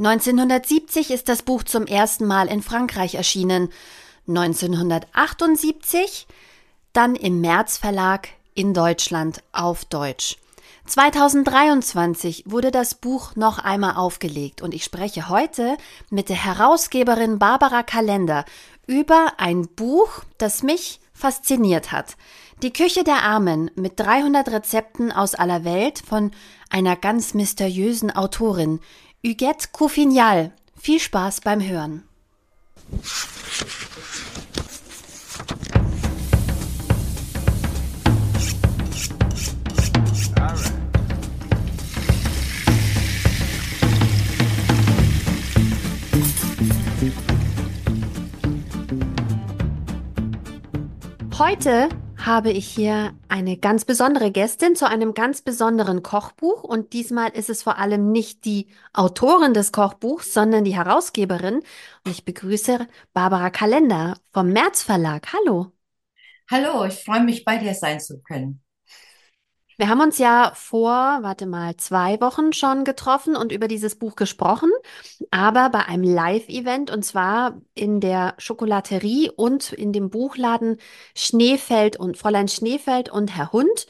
1970 ist das Buch zum ersten Mal in Frankreich erschienen. 1978 dann im März Verlag in Deutschland auf Deutsch. 2023 wurde das Buch noch einmal aufgelegt und ich spreche heute mit der Herausgeberin Barbara Kalender über ein Buch, das mich fasziniert hat. Die Küche der Armen mit 300 Rezepten aus aller Welt von einer ganz mysteriösen Autorin Huguette Coufignal. Viel Spaß beim Hören. Heute habe ich hier eine ganz besondere Gästin zu einem ganz besonderen Kochbuch. Und diesmal ist es vor allem nicht die Autorin des Kochbuchs, sondern die Herausgeberin. Und ich begrüße Barbara Kalender vom März Verlag. Hallo. Hallo, ich freue mich, bei dir sein zu können. Wir haben uns ja vor, warte mal, zwei Wochen schon getroffen und über dieses Buch gesprochen, aber bei einem Live-Event und zwar in der Schokolaterie und in dem Buchladen Schneefeld und Fräulein Schneefeld und Herr Hund,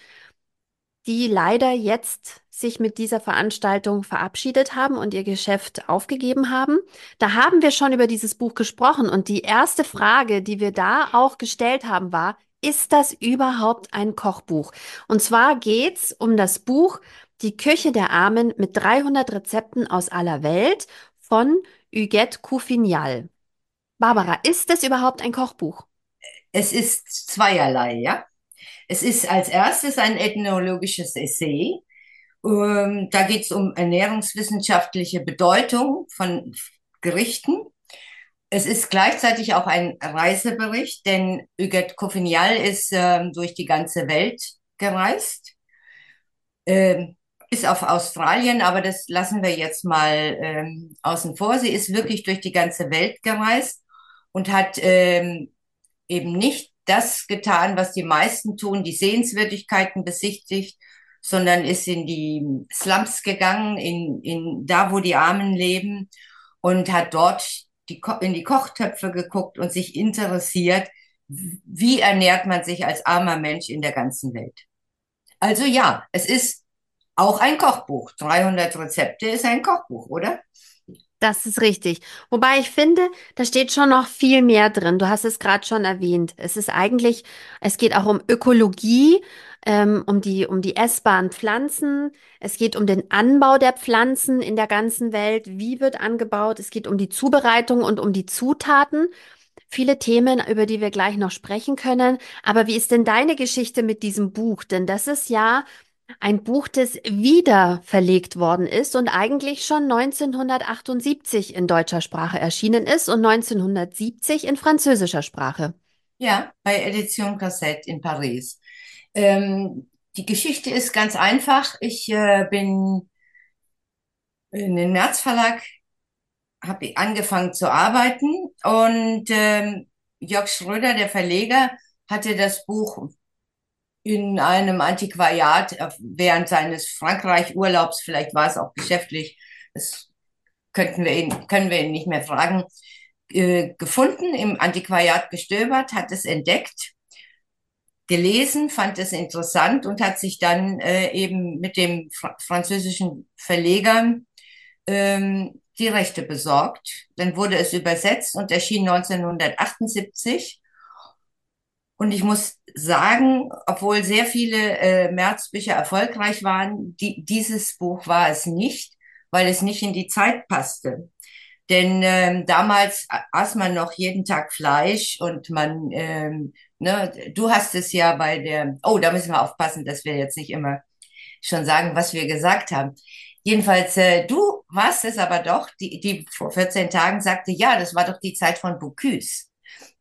die leider jetzt sich mit dieser Veranstaltung verabschiedet haben und ihr Geschäft aufgegeben haben. Da haben wir schon über dieses Buch gesprochen und die erste Frage, die wir da auch gestellt haben, war, ist das überhaupt ein Kochbuch? Und zwar geht's um das Buch Die Küche der Armen mit 300 Rezepten aus aller Welt von Huguette Coufignal. Barbara, ist das überhaupt ein Kochbuch? Es ist zweierlei, ja. Es ist als erstes ein ethnologisches Essay. Ähm, da geht es um ernährungswissenschaftliche Bedeutung von Gerichten es ist gleichzeitig auch ein Reisebericht, denn Huguette Coffinial ist ähm, durch die ganze Welt gereist. Ähm, bis auf Australien, aber das lassen wir jetzt mal ähm, außen vor. Sie ist wirklich durch die ganze Welt gereist und hat ähm, eben nicht das getan, was die meisten tun, die Sehenswürdigkeiten besichtigt, sondern ist in die Slums gegangen, in, in da, wo die Armen leben und hat dort die, in die Kochtöpfe geguckt und sich interessiert, wie ernährt man sich als armer Mensch in der ganzen Welt. Also ja, es ist auch ein Kochbuch. 300 Rezepte ist ein Kochbuch, oder? Das ist richtig. Wobei ich finde, da steht schon noch viel mehr drin. Du hast es gerade schon erwähnt. Es ist eigentlich, es geht auch um Ökologie, ähm, um die, um die essbaren Pflanzen. Es geht um den Anbau der Pflanzen in der ganzen Welt. Wie wird angebaut? Es geht um die Zubereitung und um die Zutaten. Viele Themen, über die wir gleich noch sprechen können. Aber wie ist denn deine Geschichte mit diesem Buch? Denn das ist ja ein Buch, das wieder verlegt worden ist und eigentlich schon 1978 in deutscher Sprache erschienen ist und 1970 in französischer Sprache. Ja, bei Edition Cassette in Paris. Ähm, die Geschichte ist ganz einfach. Ich äh, bin in den März Verlag, habe angefangen zu arbeiten und ähm, Jörg Schröder, der Verleger, hatte das Buch in einem Antiquariat äh, während seines Frankreich-Urlaubs, vielleicht war es auch geschäftlich, das könnten wir ihn, können wir ihn nicht mehr fragen, äh, gefunden, im Antiquariat gestöbert, hat es entdeckt, gelesen, fand es interessant und hat sich dann äh, eben mit dem fr französischen Verleger ähm, die Rechte besorgt. Dann wurde es übersetzt und erschien 1978 und ich muss sagen, obwohl sehr viele äh, Märzbücher erfolgreich waren, die, dieses Buch war es nicht, weil es nicht in die Zeit passte. Denn ähm, damals aß man noch jeden Tag Fleisch und man, ähm, ne, du hast es ja bei der, oh, da müssen wir aufpassen, dass wir jetzt nicht immer schon sagen, was wir gesagt haben. Jedenfalls, äh, du warst es aber doch, die, die vor 14 Tagen sagte, ja, das war doch die Zeit von Bocuse.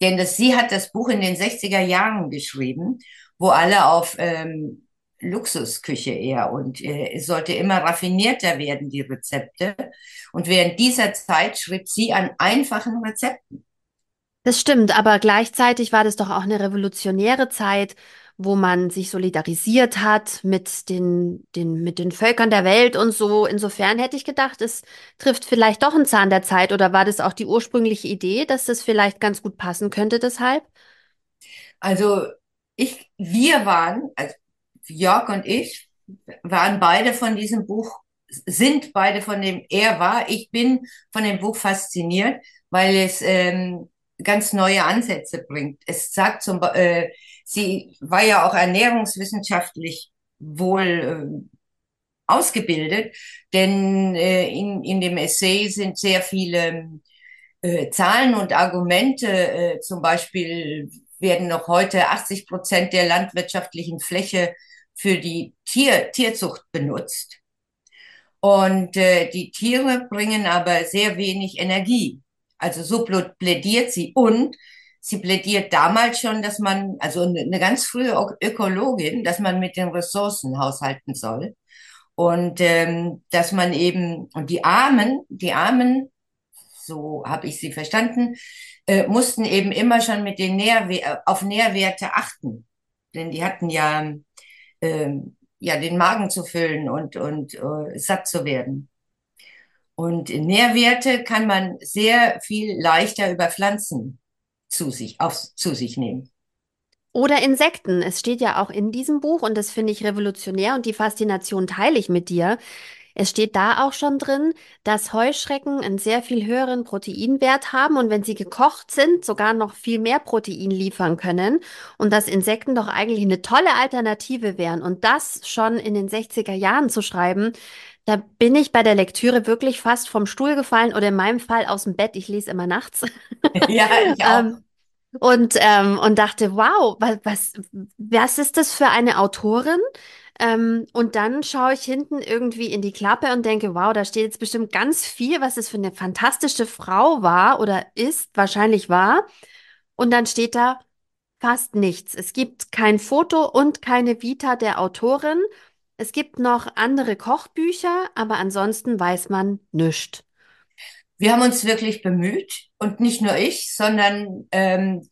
Denn das, sie hat das Buch in den 60er Jahren geschrieben, wo alle auf ähm, Luxusküche eher und äh, es sollte immer raffinierter werden, die Rezepte. Und während dieser Zeit schrieb sie an einfachen Rezepten. Das stimmt, aber gleichzeitig war das doch auch eine revolutionäre Zeit, wo man sich solidarisiert hat mit den, den, mit den Völkern der Welt und so. Insofern hätte ich gedacht, es trifft vielleicht doch einen Zahn der Zeit oder war das auch die ursprüngliche Idee, dass das vielleicht ganz gut passen könnte deshalb? Also ich, wir waren, also Jörg und ich, waren beide von diesem Buch, sind beide von dem, er war, ich bin von dem Buch fasziniert, weil es ähm, ganz neue Ansätze bringt. Es sagt zum äh, sie war ja auch ernährungswissenschaftlich wohl äh, ausgebildet, denn äh, in, in dem Essay sind sehr viele äh, Zahlen und Argumente, äh, zum Beispiel werden noch heute 80 Prozent der landwirtschaftlichen Fläche für die Tier, Tierzucht benutzt. Und äh, die Tiere bringen aber sehr wenig Energie. Also so plädiert sie. Und sie plädiert damals schon, dass man, also eine ganz frühe Ökologin, dass man mit den Ressourcen haushalten soll. Und ähm, dass man eben, und die Armen, die Armen, so habe ich sie verstanden, äh, mussten eben immer schon mit den Nährwe auf Nährwerte achten. Denn die hatten ja, äh, ja den Magen zu füllen und, und äh, satt zu werden. Und Nährwerte kann man sehr viel leichter über Pflanzen zu sich, auf, zu sich nehmen. Oder Insekten. Es steht ja auch in diesem Buch und das finde ich revolutionär und die Faszination teile ich mit dir. Es steht da auch schon drin, dass Heuschrecken einen sehr viel höheren Proteinwert haben und wenn sie gekocht sind, sogar noch viel mehr Protein liefern können und dass Insekten doch eigentlich eine tolle Alternative wären. Und das schon in den 60er Jahren zu schreiben, da bin ich bei der Lektüre wirklich fast vom Stuhl gefallen oder in meinem Fall aus dem Bett. Ich lese immer nachts. Ja, ich auch. Ähm, und, ähm, und dachte, wow, was, was, was ist das für eine Autorin? Ähm, und dann schaue ich hinten irgendwie in die Klappe und denke, wow, da steht jetzt bestimmt ganz viel, was es für eine fantastische Frau war oder ist, wahrscheinlich war. Und dann steht da fast nichts. Es gibt kein Foto und keine Vita der Autorin. Es gibt noch andere Kochbücher, aber ansonsten weiß man nichts. Wir haben uns wirklich bemüht und nicht nur ich, sondern ähm,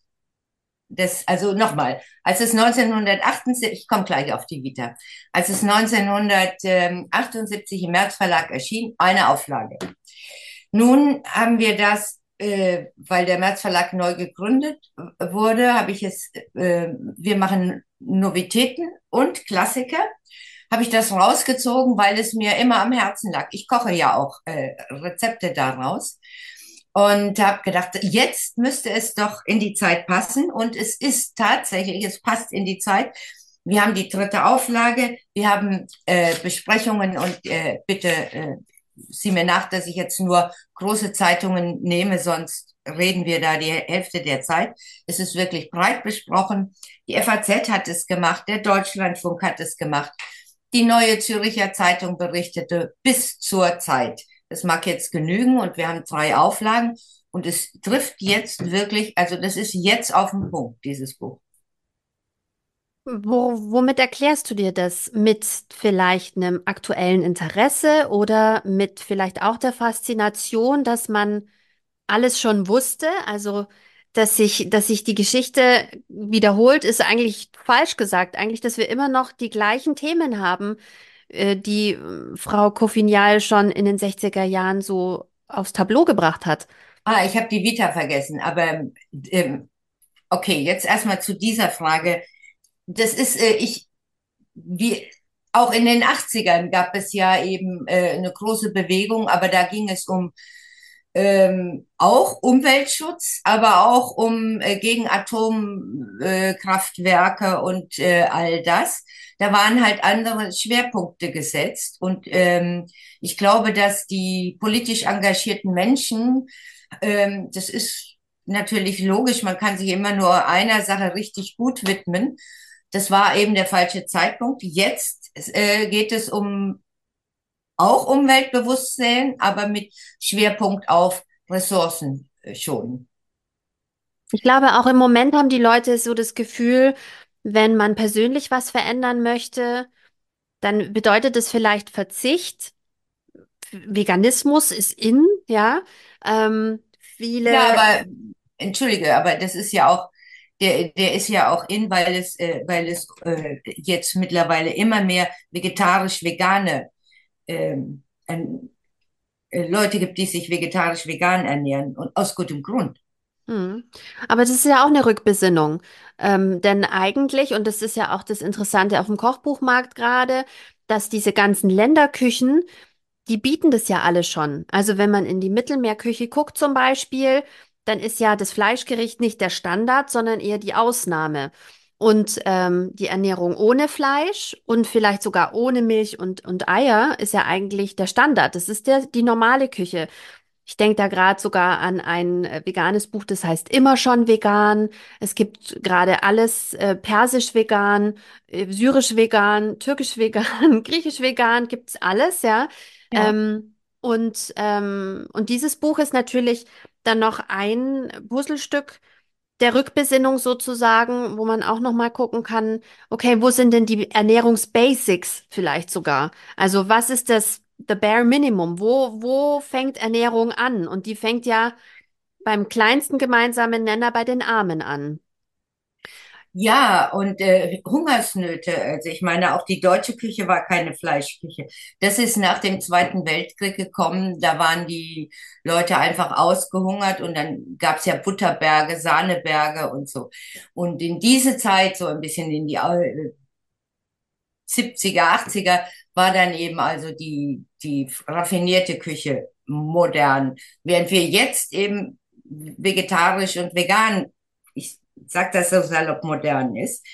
das, also nochmal, als es 1978, ich komme gleich auf die Vita, als es 1978 im März Verlag erschien, eine Auflage. Nun haben wir das, äh, weil der März Verlag neu gegründet wurde, habe ich es, äh, wir machen Novitäten und Klassiker, habe ich das rausgezogen, weil es mir immer am Herzen lag. Ich koche ja auch äh, Rezepte daraus und habe gedacht, jetzt müsste es doch in die Zeit passen und es ist tatsächlich, es passt in die Zeit. Wir haben die dritte Auflage, wir haben äh, Besprechungen und äh, bitte äh, sieh mir nach, dass ich jetzt nur große Zeitungen nehme, sonst reden wir da die Hälfte der Zeit. Es ist wirklich breit besprochen. Die FAZ hat es gemacht, der Deutschlandfunk hat es gemacht, die Neue Züricher Zeitung berichtete bis zur Zeit. Das mag jetzt genügen und wir haben drei Auflagen und es trifft jetzt wirklich, also das ist jetzt auf den Punkt, dieses Buch. Wo, womit erklärst du dir das? Mit vielleicht einem aktuellen Interesse oder mit vielleicht auch der Faszination, dass man alles schon wusste? Also, dass sich, dass sich die Geschichte wiederholt, ist eigentlich falsch gesagt. Eigentlich, dass wir immer noch die gleichen Themen haben, äh, die äh, Frau Coffinial schon in den 60er Jahren so aufs Tableau gebracht hat. Ah, ich habe die Vita vergessen, aber ähm, okay, jetzt erstmal zu dieser Frage. Das ist, äh, ich, wie, auch in den 80ern gab es ja eben äh, eine große Bewegung, aber da ging es um ähm, auch Umweltschutz, aber auch um äh, gegen Atomkraftwerke äh, und äh, all das. Da waren halt andere Schwerpunkte gesetzt. Und ähm, ich glaube, dass die politisch engagierten Menschen, ähm, das ist natürlich logisch, man kann sich immer nur einer Sache richtig gut widmen. Das war eben der falsche Zeitpunkt. Jetzt äh, geht es um auch Umweltbewusstsein, aber mit Schwerpunkt auf Ressourcen äh, schonen. Ich glaube, auch im Moment haben die Leute so das Gefühl, wenn man persönlich was verändern möchte, dann bedeutet es vielleicht Verzicht. Veganismus ist in, ja. Ähm, viele. Ja, aber entschuldige, aber das ist ja auch Der, der ist ja auch in, weil es, äh, weil es äh, jetzt mittlerweile immer mehr vegetarisch-vegane ähm, äh, Leute gibt, die sich vegetarisch-vegan ernähren und aus gutem Grund. Hm. Aber das ist ja auch eine Rückbesinnung. Ähm, denn eigentlich, und das ist ja auch das Interessante auf dem Kochbuchmarkt gerade, dass diese ganzen Länderküchen, die bieten das ja alle schon. Also wenn man in die Mittelmeerküche guckt zum Beispiel, dann ist ja das Fleischgericht nicht der Standard, sondern eher die Ausnahme. Und ähm, die Ernährung ohne Fleisch und vielleicht sogar ohne Milch und, und Eier ist ja eigentlich der Standard. Das ist der, die normale Küche. Ich denke da gerade sogar an ein äh, veganes Buch, das heißt immer schon vegan. Es gibt gerade alles äh, persisch vegan, äh, syrisch vegan, türkisch vegan, griechisch vegan, gibt's alles, ja. Ja. Ähm, und, ähm, und dieses Buch ist natürlich dann noch ein Puzzlestück der Rückbesinnung sozusagen, wo man auch noch mal gucken kann, okay, wo sind denn die Ernährungsbasics vielleicht sogar? Also was ist das the bare minimum? Wo, wo fängt Ernährung an? Und die fängt ja beim kleinsten gemeinsamen Nenner bei den Armen an. Ja, und äh, Hungersnöte. Also ich meine, auch die deutsche Küche war keine Fleischküche. Das ist nach dem Zweiten Weltkrieg gekommen. Da waren die Leute einfach ausgehungert und dann gab's ja Butterberge, Sahneberge und so. Und in diese Zeit, so ein bisschen in die äh, 70er, 80er, war dann eben also die, die raffinierte Küche modern. Während wir jetzt eben vegetarisch und vegan, ich sag das so salopp modern ist,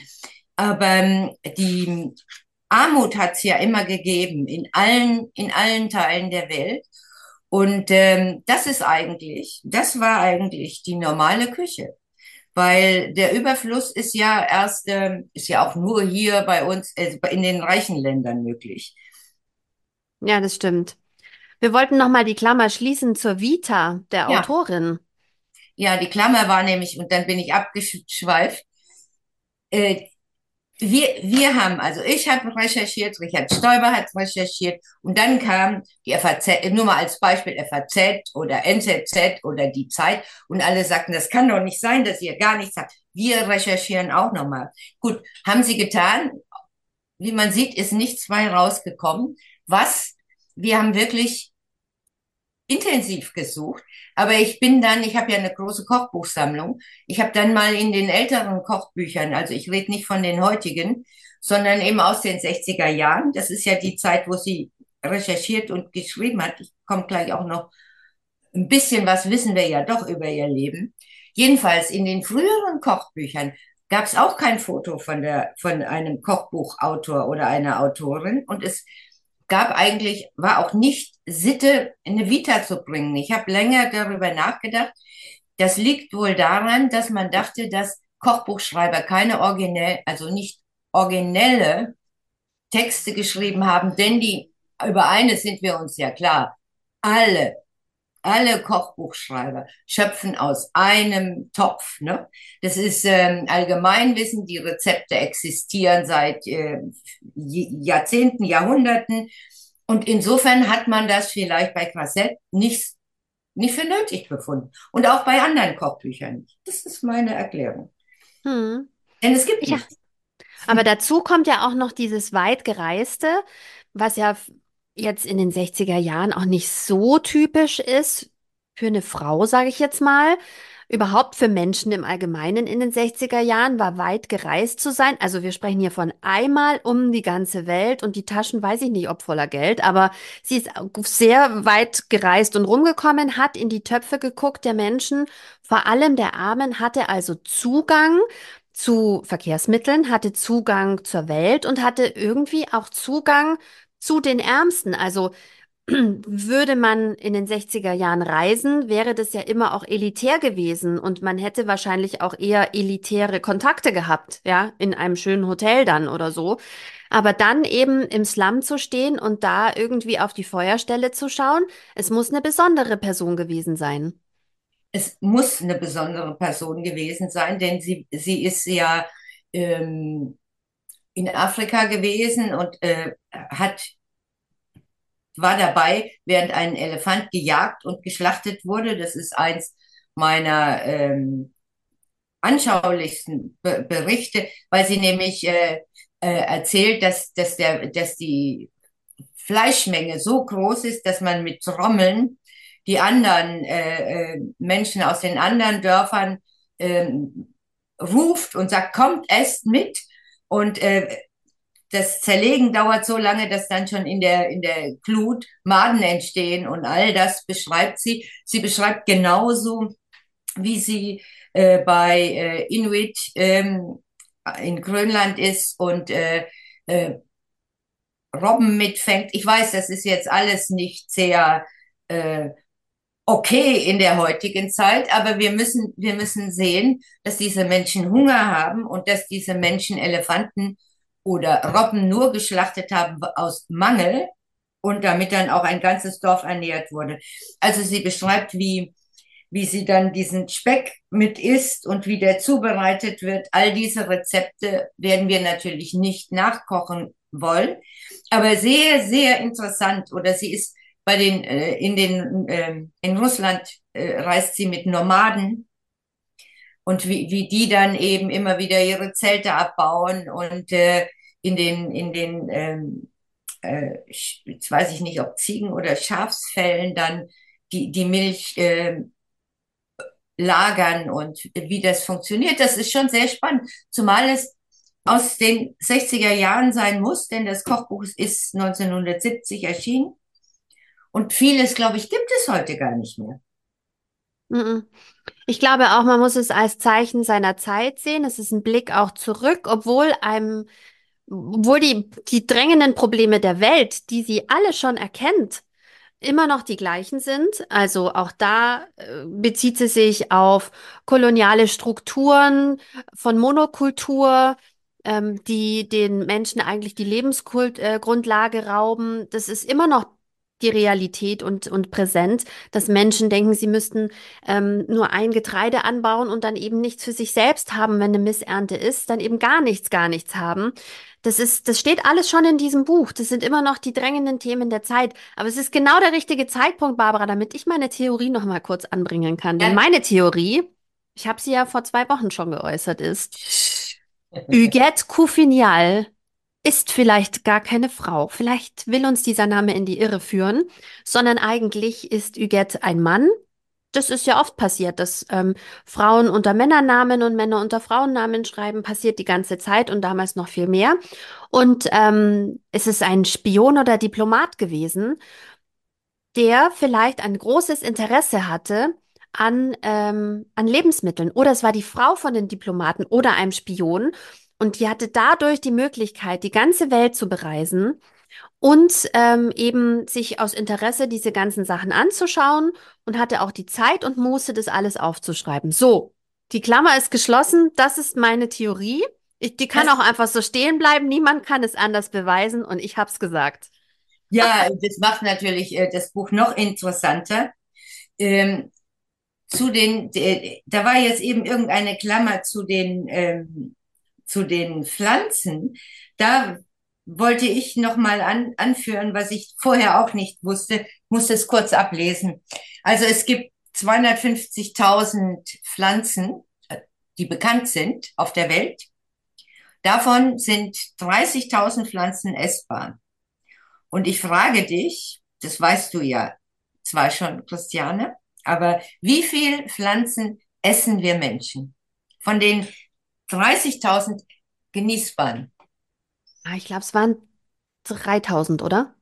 aber ähm, die Armut hat es ja immer gegeben in allen, in allen Teilen der Welt. Und ähm, das ist eigentlich, das war eigentlich die normale Küche. Weil der Überfluss ist ja erst, ähm, ist ja auch nur hier bei uns, äh, in den reichen Ländern möglich. Ja, das stimmt. Wir wollten noch mal die Klammer schließen zur Vita der Ja, Autorin. Ja, die Klammer war nämlich, und dann bin ich abgeschweift, äh, wir, wir haben, also ich habe recherchiert, Richard Stoiber hat recherchiert und dann kam die FAZ, nur mal als Beispiel FAZ oder NZZ oder die Zeit und alle sagten, das kann doch nicht sein, dass ihr gar nichts habt. Wir recherchieren auch nochmal. Gut, haben sie getan. Wie man sieht, ist nichts bei rausgekommen. Was? Wir haben wirklich intensiv gesucht. Aber ich bin dann, ich habe ja eine große Kochbuchsammlung. Ich habe dann mal in den älteren Kochbüchern, also ich rede nicht von den heutigen, sondern eben aus den 60er Jahren. Das ist ja die Zeit, wo sie recherchiert und geschrieben hat. Ich komme gleich auch noch ein bisschen was wissen wir ja doch über ihr Leben. Jedenfalls in den früheren Kochbüchern gab es auch kein Foto von der von einem Kochbuchautor oder einer Autorin und es gab eigentlich, war auch nicht Sitte, eine Vita zu bringen. Ich habe länger darüber nachgedacht. Das liegt wohl daran, dass man dachte, dass Kochbuchschreiber keine originell, also nicht originelle Texte geschrieben haben, denn die, über eines sind wir uns ja klar. Alle alle Kochbuchschreiber schöpfen aus einem Topf. Ne? Das ist ähm, Allgemeinwissen. Die Rezepte existieren seit äh, Jahrzehnten, Jahrhunderten. Und insofern hat man das vielleicht bei Quasset nicht, nicht für nötig befunden. Und auch bei anderen Kochbüchern nicht. Das ist meine Erklärung. Hm. Denn es gibt Ja, nichts. aber dazu kommt ja auch noch dieses weit gereiste, was ja jetzt in den 60er Jahren auch nicht so typisch ist für eine Frau, sage ich jetzt mal. Überhaupt für Menschen im Allgemeinen in den 60er Jahren war weit gereist zu sein. Also wir sprechen hier von einmal um die ganze Welt und die Taschen weiß ich nicht, ob voller Geld, aber sie ist sehr weit gereist und rumgekommen, hat in die Töpfe geguckt der Menschen, vor allem der Armen, hatte also Zugang zu Verkehrsmitteln, hatte Zugang zur Welt und hatte irgendwie auch Zugang zu den Ärmsten. Also würde man in den 60er Jahren reisen, wäre das ja immer auch elitär gewesen und man hätte wahrscheinlich auch eher elitäre Kontakte gehabt, ja, in einem schönen Hotel dann oder so. Aber dann eben im Slum zu stehen und da irgendwie auf die Feuerstelle zu schauen, es muss eine besondere Person gewesen sein. Es muss eine besondere Person gewesen sein, denn sie, sie ist ja ähm, in Afrika gewesen und äh, hat war dabei, während ein Elefant gejagt und geschlachtet wurde. Das ist eins meiner ähm, anschaulichsten Be Berichte, weil sie nämlich äh, äh, erzählt, dass, dass, der, dass die Fleischmenge so groß ist, dass man mit Trommeln die anderen äh, äh, Menschen aus den anderen Dörfern äh, ruft und sagt, kommt, esst mit. Und äh, das Zerlegen dauert so lange, dass dann schon in der, in der Glut Maden entstehen und all das beschreibt sie. Sie beschreibt genauso, wie sie äh, bei äh, Inuit ähm, in Grönland ist und äh, äh, Robben mitfängt. Ich weiß, das ist jetzt alles nicht sehr äh, okay in der heutigen Zeit, aber wir müssen, wir müssen sehen, dass diese Menschen Hunger haben und dass diese Menschen Elefanten oder Robben nur geschlachtet haben aus Mangel und damit dann auch ein ganzes Dorf ernährt wurde. Also sie beschreibt, wie, wie sie dann diesen Speck mit isst und wie der zubereitet wird. All diese Rezepte werden wir natürlich nicht nachkochen wollen, aber sehr, sehr interessant. Oder sie ist bei den, äh, in den, äh, in Russland äh, reist sie mit Nomaden und wie, wie die dann eben immer wieder ihre Zelte abbauen und äh, in den, in den, ähm, äh, jetzt weiß ich nicht, ob Ziegen- oder Schafsfällen dann die, die Milch äh, lagern und wie das funktioniert. Das ist schon sehr spannend, zumal es aus den 60er Jahren sein muss, denn das Kochbuch ist 1970 erschienen. Und vieles, glaube ich, gibt es heute gar nicht mehr. Ich glaube auch, man muss es als Zeichen seiner Zeit sehen. Es ist ein Blick auch zurück, obwohl einem, obwohl die, die drängenden Probleme der Welt, die sie alle schon erkennt, immer noch die gleichen sind. Also auch da äh, bezieht sie sich auf koloniale Strukturen von Monokultur, ähm, die den Menschen eigentlich die Lebensgrundlage äh, rauben. Das ist immer noch die Realität und, und präsent, dass Menschen denken, sie müssten ähm, nur ein Getreide anbauen und dann eben nichts für sich selbst haben, wenn eine Missernte ist, dann eben gar nichts, gar nichts haben. Das ist, das steht alles schon in diesem Buch. Das sind immer noch die drängenden Themen der Zeit. Aber es ist genau der richtige Zeitpunkt, Barbara, damit ich meine Theorie noch mal kurz anbringen kann. Denn meine Theorie, ich habe sie ja vor zwei Wochen schon geäußert, ist Huguette Couffignal ist vielleicht gar keine Frau. Vielleicht will uns dieser Name in die Irre führen, sondern eigentlich ist Huguette ein Mann. Das ist ja oft passiert, dass ähm, Frauen unter Männernamen und Männer unter Frauennamen schreiben, passiert die ganze Zeit und damals noch viel mehr. Und ähm, es ist ein Spion oder Diplomat gewesen, der vielleicht ein großes Interesse hatte an, ähm, an Lebensmitteln. Oder es war die Frau von den Diplomaten oder einem Spion und die hatte dadurch die Möglichkeit, die ganze Welt zu bereisen und ähm, eben sich aus Interesse diese ganzen Sachen anzuschauen und hatte auch die Zeit und Muße, das alles aufzuschreiben. So, die Klammer ist geschlossen. Das ist meine Theorie. Ich, die kann das, auch einfach so stehen bleiben. Niemand kann es anders beweisen und ich habe es gesagt. Ja, das macht natürlich äh, das Buch noch interessanter. Ähm, zu den, äh, da war jetzt eben irgendeine Klammer zu den ähm, zu den Pflanzen, da wollte ich noch mal an, anführen, was ich vorher auch nicht wusste. Muss es kurz ablesen. Also es gibt 250.000 Pflanzen, die bekannt sind auf der Welt. Davon sind 30.000 Pflanzen essbar. Und ich frage dich, das weißt du ja zwar schon, Christiane, aber wie viel Pflanzen essen wir Menschen? Von den 30.000 genießbaren. Ah, ich glaube, es waren 3000, oder?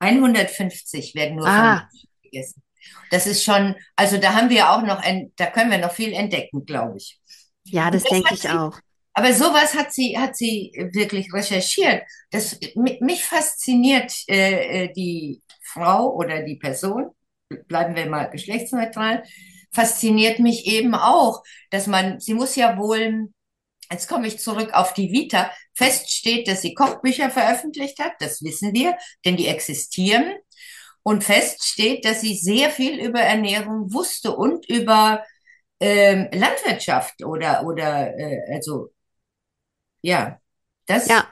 150 werden nur ah. gegessen. Das ist schon, also da haben wir auch noch, ein, da können wir noch viel entdecken, glaube ich. Ja, das, das denke ich sie, auch. Aber sowas hat sie, hat sie wirklich recherchiert. Das, mich fasziniert äh, äh, die Frau oder die Person, bleiben wir mal geschlechtsneutral, fasziniert mich eben auch, dass man, sie muss ja wohl, jetzt komme ich zurück auf die Vita, feststeht, dass sie Kochbücher veröffentlicht hat, das wissen wir, denn die existieren. Und feststeht, dass sie sehr viel über Ernährung wusste und über ähm, Landwirtschaft oder, oder äh, also ja, das. Ja.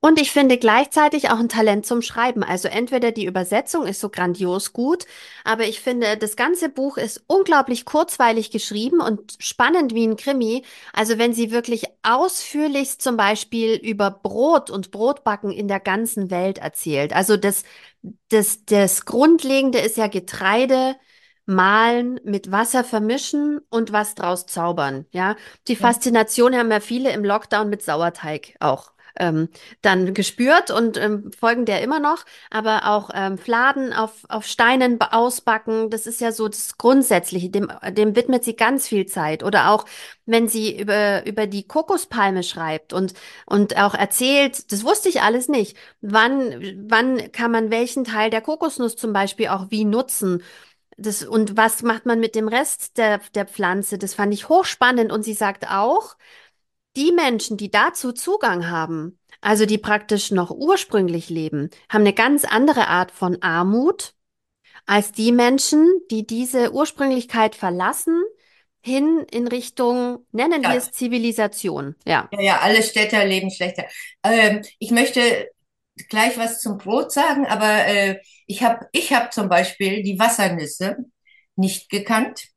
Und ich finde gleichzeitig auch ein Talent zum Schreiben. Also entweder die Übersetzung ist so grandios gut, aber ich finde, das ganze Buch ist unglaublich kurzweilig geschrieben und spannend wie ein Krimi. Also wenn sie wirklich ausführlichst zum Beispiel über Brot und Brotbacken in der ganzen Welt erzählt. Also das, das, das Grundlegende ist ja Getreide. Mahlen, mit Wasser vermischen und was draus zaubern. Ja, die Faszination haben ja viele im Lockdown mit Sauerteig auch ähm, dann gespürt und ähm, folgen der immer noch. Aber auch ähm, Fladen auf, auf Steinen ba- ausbacken, das ist ja so das Grundsätzliche, dem, dem widmet sie ganz viel Zeit. Oder auch, wenn sie über, über die Kokospalme schreibt und, und auch erzählt, das wusste ich alles nicht. Wann, wann kann man welchen Teil der Kokosnuss zum Beispiel auch wie nutzen? Das, und was macht man mit dem Rest der, der Pflanze? Das fand ich hochspannend. Und sie sagt auch, die Menschen, die dazu Zugang haben, also die praktisch noch ursprünglich leben, haben eine ganz andere Art von Armut als die Menschen, die diese Ursprünglichkeit verlassen, hin in Richtung, nennen wir ja, es Zivilisation. Ja. ja, ja, alle Städter leben schlechter. Ähm, ich möchte gleich was zum Brot sagen, aber äh, ich habe ich hab zum Beispiel die Wassernüsse nicht gekannt.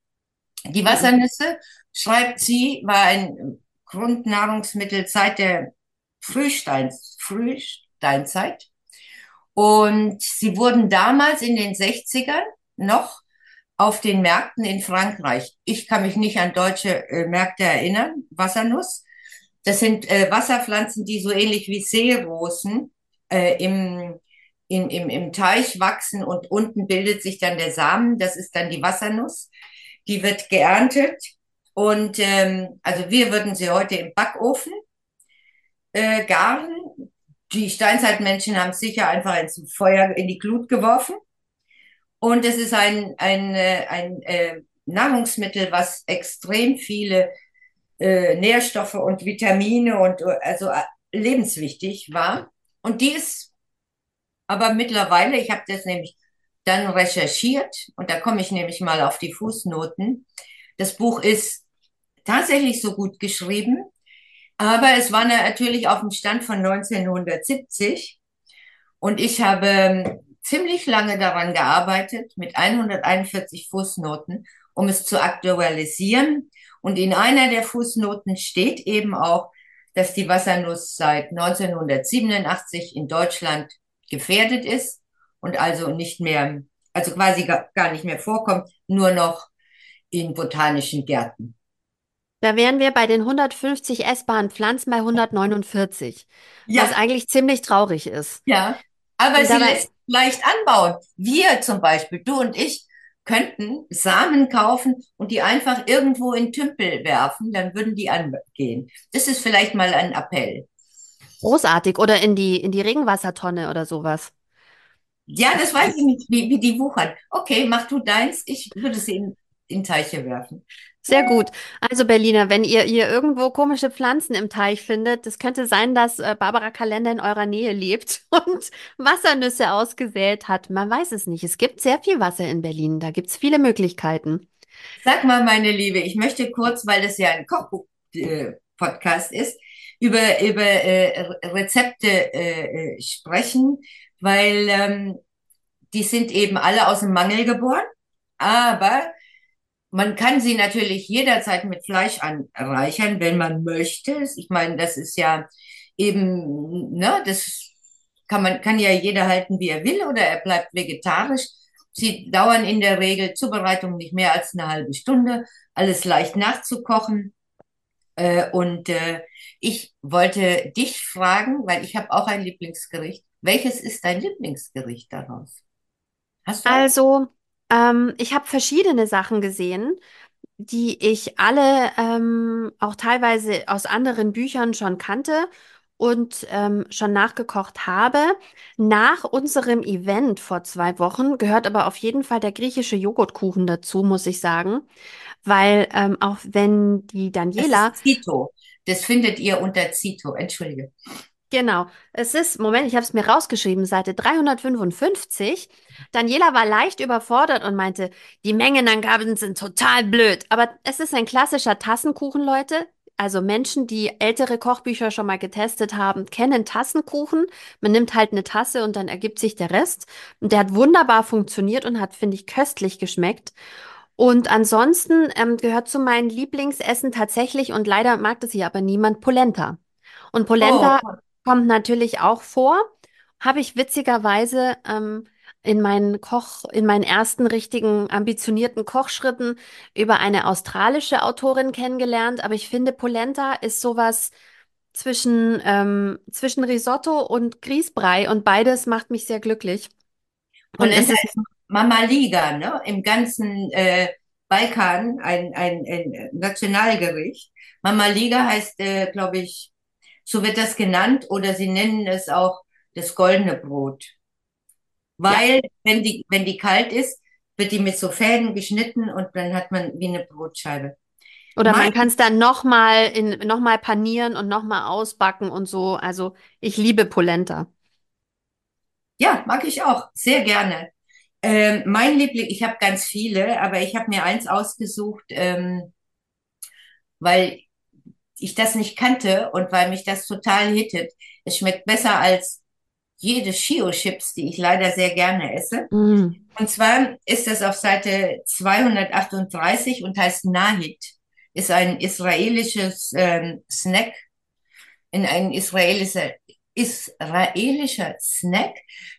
Die Mhm. Wassernüsse, schreibt sie, war ein Grundnahrungsmittel seit der Frühstein, Frühsteinzeit. Und sie wurden damals in den Sechzigern noch auf den Märkten in Frankreich. Ich kann mich nicht an deutsche äh, Märkte erinnern. Wassernuss. Das sind äh, Wasserpflanzen, die so ähnlich wie Seerosen äh, im, im, im, im Teich wachsen und unten bildet sich dann der Samen. Das ist dann die Wassernuss. Die wird geerntet und ähm, also wir würden sie heute im Backofen äh, garen. Die Steinzeitmenschen haben es sicher einfach ins Feuer, in die Glut geworfen. Und es ist ein, ein, äh, ein äh, Nahrungsmittel, was extrem viele äh, Nährstoffe und Vitamine und also äh, lebenswichtig war. Und die ist aber mittlerweile, ich habe das nämlich dann recherchiert und da komme ich nämlich mal auf die Fußnoten. Das Buch ist tatsächlich so gut geschrieben, aber es war natürlich auf dem Stand von 1970 und ich habe ähm, ziemlich lange daran gearbeitet mit 141 Fußnoten, um es zu aktualisieren. Und in einer der Fußnoten steht eben auch, dass die Wassernuss seit 1987 in Deutschland gefährdet ist und also nicht mehr, also quasi gar, gar nicht mehr vorkommt, nur noch in botanischen Gärten. Da wären wir bei den 150 essbaren Pflanzen bei 149, was Ja, eigentlich ziemlich traurig ist. Ja, aber Und sie lässt leicht anbauen. Wir zum Beispiel, du und ich, könnten Samen kaufen und die einfach irgendwo in Tümpel werfen, dann würden die angehen. Das ist vielleicht mal ein Appell. großartig oder in die, in die Regenwassertonne oder sowas. Ja, Das, weiß ich nicht, wie, wie die wuchern. Okay, mach du deins, ich würde sie in, Teiche werfen. Sehr gut. Also Berliner, wenn ihr, ihr irgendwo komische Pflanzen im Teich findet, das könnte sein, dass äh, Barbara Kalender in eurer Nähe lebt und Wassernüsse ausgesät hat. Man weiß es nicht. Es gibt sehr viel Wasser in Berlin. Da gibt es viele Möglichkeiten. Sag mal, meine Liebe, ich möchte kurz, weil das ja ein Kochbuch-Podcast ist, über, über äh, Rezepte äh, äh, sprechen, weil ähm, die sind eben alle aus dem Mangel geboren, aber man kann sie natürlich jederzeit mit Fleisch anreichern, wenn man möchte. Ich meine, das ist ja eben, ne, das kann man, kann ja jeder halten, wie er will, oder er bleibt vegetarisch. Sie dauern in der Regel Zubereitung nicht mehr als eine halbe Stunde, alles leicht nachzukochen. Äh, und äh, ich wollte dich fragen, weil ich habe auch ein Lieblingsgericht. Welches ist dein Lieblingsgericht daraus? Also, ähm, ich habe verschiedene Sachen gesehen, die ich alle ähm, auch teilweise aus anderen Büchern schon kannte und ähm, schon nachgekocht habe. Nach unserem Event vor zwei Wochen gehört aber auf jeden Fall der griechische Joghurtkuchen dazu, muss ich sagen, weil ähm, auch wenn die Das Daniela ist Zito. Das findet ihr unter Zito. Entschuldige. Genau. Es ist, Moment, ich habe es mir rausgeschrieben, Seite 355. Daniela war leicht überfordert und meinte, die Mengenangaben sind total blöd. Aber es ist ein klassischer Tassenkuchen, Leute. Also Menschen, die ältere Kochbücher schon mal getestet haben, kennen Tassenkuchen. Man nimmt halt eine Tasse und dann ergibt sich der Rest. Und der hat wunderbar funktioniert und hat, finde ich, köstlich geschmeckt. Und ansonsten ähm, gehört zu meinen Lieblingsessen tatsächlich, und leider mag das hier aber niemand, Polenta. Und Polenta Oh, kommt natürlich auch vor. Habe ich witzigerweise ähm, in meinen Koch, in meinen ersten richtigen ambitionierten Kochschritten über eine australische Autorin kennengelernt. Aber ich finde, Polenta ist sowas zwischen, ähm, zwischen Risotto und Grießbrei und beides macht mich sehr glücklich. Und es Polenta ist, ist Mama Liga, ne? Im ganzen äh, Balkan ein, ein, ein Nationalgericht. Mama Liga heißt, äh, glaube ich, so wird das genannt, oder sie nennen es auch das goldene Brot. ja. Weil, wenn die, wenn die kalt ist, wird die mit so Fäden geschnitten und dann hat man wie eine Brotscheibe. Oder Mein, man kann es dann nochmal in, noch mal panieren und nochmal ausbacken und so. Also ich liebe Polenta. ja, mag ich auch, sehr gerne. Ähm, mein Liebling, ich habe ganz viele, aber ich habe mir eins ausgesucht, ähm, weil ich das nicht kannte und weil mich das total hittet. Es schmeckt besser als jede Shio-Chips, die ich leider sehr gerne esse. Mm. Und zwar ist das auf Seite 238 und heißt Nahid. Ist ein israelisches ähm, Snack, in ein israelischer, israelischer Snack,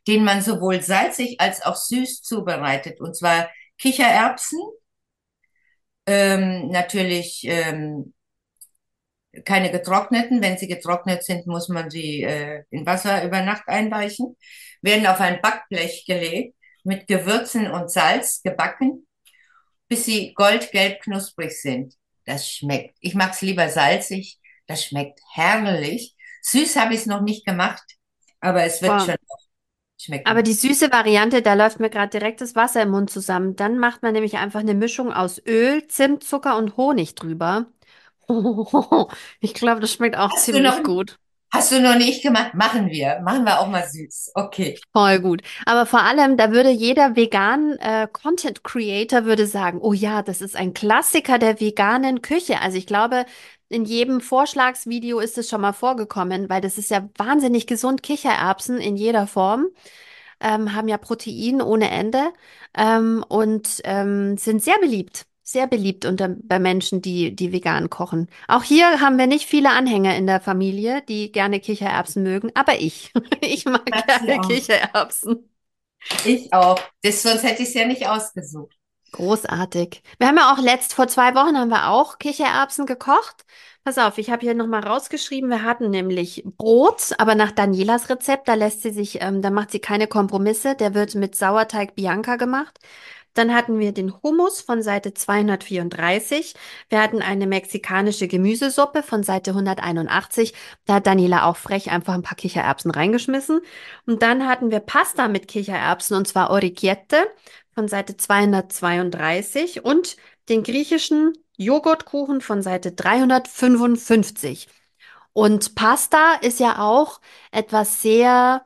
den man sowohl salzig als auch süß zubereitet. Und zwar Kichererbsen, ähm, natürlich ähm, keine getrockneten. Wenn sie getrocknet sind, muss man sie äh, in Wasser über Nacht einweichen. Werden auf ein Backblech gelegt, mit Gewürzen und Salz gebacken, bis sie goldgelb knusprig sind. Das schmeckt. Ich mag es lieber salzig. Das schmeckt herrlich. Süß habe ich es noch nicht gemacht, aber es wird Wow. schon Aber schmecken. die süße Variante, da läuft mir gerade direkt das Wasser im Mund zusammen. Dann macht man nämlich einfach eine Mischung aus Öl, Zimt, Zucker und Honig drüber. Ich glaube, das schmeckt auch Hast du noch, ziemlich gut. hast du noch nicht gemacht? Machen wir. Machen wir auch mal süß. Okay. Voll gut. Aber vor allem, da würde jeder vegan äh, Content Creator würde sagen, oh ja, das ist ein Klassiker der veganen Küche. Also ich glaube, in jedem Vorschlagsvideo ist es schon mal vorgekommen, weil das ist ja wahnsinnig gesund. Kichererbsen in jeder Form ähm, haben ja Protein ohne Ende ähm, und ähm, sind sehr beliebt. Sehr beliebt unter bei Menschen, die, die vegan kochen. Auch hier haben wir nicht viele Anhänger in der Familie, die gerne Kichererbsen mögen, aber ich. Ich mag sie gerne auch. Kichererbsen. Ich auch. Das, sonst hätte ich es ja nicht ausgesucht. Großartig. Wir haben ja auch letzt, vor zwei Wochen haben wir auch Kichererbsen gekocht. Pass auf, ich habe hier nochmal rausgeschrieben, wir hatten nämlich Brot, aber nach Danielas Rezept, da lässt sie sich, ähm, da macht sie keine Kompromisse, der wird mit Sauerteig Bianca gemacht. Dann hatten wir den Hummus von Seite 234. Wir hatten eine mexikanische Gemüsesuppe von Seite 181. Da hat Daniela auch frech einfach ein paar Kichererbsen reingeschmissen. Und dann hatten wir Pasta mit Kichererbsen und zwar Orecchiette von Seite 232 und den griechischen Joghurtkuchen von Seite 355. Und Pasta ist ja auch etwas sehr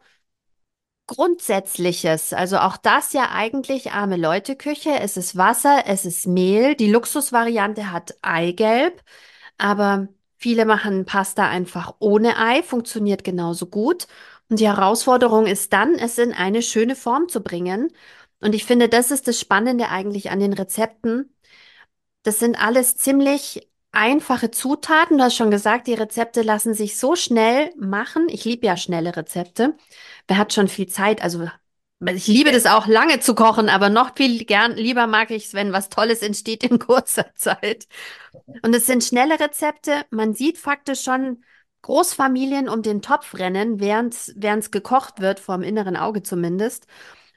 Grundsätzliches. Also auch das ja eigentlich arme Leute-Küche. Es ist Wasser, es ist Mehl. Die Luxusvariante hat Eigelb, aber viele machen Pasta einfach ohne Ei, funktioniert genauso gut. Und die Herausforderung ist dann, es in eine schöne Form zu bringen. Und ich finde, das ist das Spannende eigentlich an den Rezepten. Das sind alles ziemlich einfache Zutaten. Du hast schon gesagt, die Rezepte lassen sich so schnell machen. Ich liebe ja schnelle Rezepte. Wer hat schon viel Zeit? Also ich liebe das auch lange zu kochen, aber noch viel gern lieber mag ich es, wenn was Tolles entsteht in kurzer Zeit. Und es sind schnelle Rezepte. Man sieht faktisch schon Großfamilien um den Topf rennen, während es gekocht wird, vor dem inneren Auge zumindest.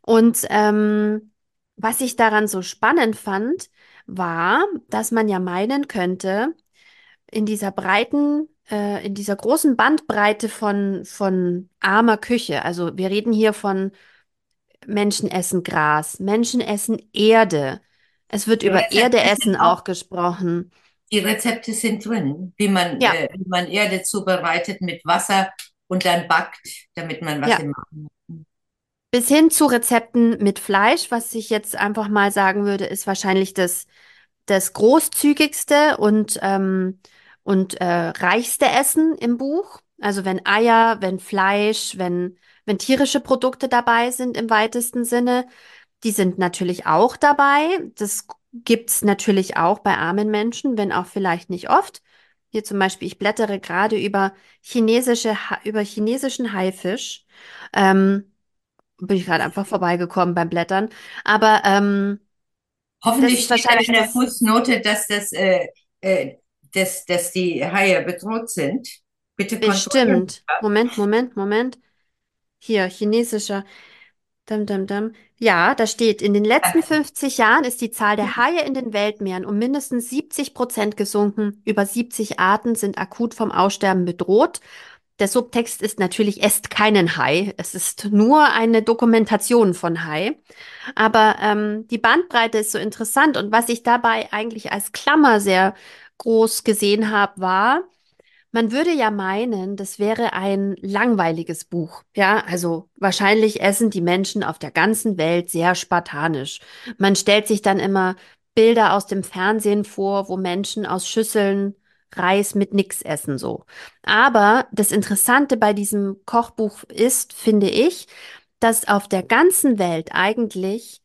Und ähm, was ich daran so spannend fand, war, dass man ja meinen könnte, in dieser breiten, äh, in dieser großen Bandbreite von, von armer Küche, also wir reden hier von Menschen essen Gras, Menschen essen Erde. Es wird Die über Rezepte Erdeessen auch, gesprochen. die Rezepte sind drin, wie man, Ja, äh, wie man Erde zubereitet mit Wasser und dann backt, damit man was ja. im Magen hat. Bis hin zu Rezepten mit Fleisch, was ich jetzt einfach mal sagen würde, ist wahrscheinlich das, das großzügigste und, ähm, und äh, reichste Essen im Buch. Also wenn Eier, wenn Fleisch, wenn, wenn tierische Produkte dabei sind im weitesten Sinne, die sind natürlich auch dabei. Das gibt's natürlich auch bei armen Menschen, wenn auch vielleicht nicht oft. Hier zum Beispiel, ich blättere gerade über chinesische, über chinesischen Haifisch. Ähm, bin ich gerade einfach vorbeigekommen beim Blättern. Aber ähm, das Hoffentlich ist steht da wahrscheinlich in der das Fußnote, dass das, äh, äh, dass, dass die Haie bedroht sind. Bitte bestimmt. Moment, Moment, Moment. Hier, chinesischer. Dum, dum, dum. Ja, da steht, in den letzten 50 Jahren ist die Zahl der Haie in den Weltmeeren um mindestens 70 Prozent gesunken. Über 70 Arten sind akut vom Aussterben bedroht. Der Subtext ist natürlich, esst keinen Hai. Es ist nur eine Dokumentation von Hai. Aber ähm, die Bandbreite ist so interessant. Und was ich dabei eigentlich als Klammer sehr groß gesehen habe, war, man würde ja meinen, das wäre ein langweiliges Buch. Ja, also wahrscheinlich essen die Menschen auf der ganzen Welt sehr spartanisch. Man stellt sich dann immer Bilder aus dem Fernsehen vor, wo Menschen aus Schüsseln Reis mit nix essen, so. Aber das Interessante bei diesem Kochbuch ist, finde ich, dass auf der ganzen Welt eigentlich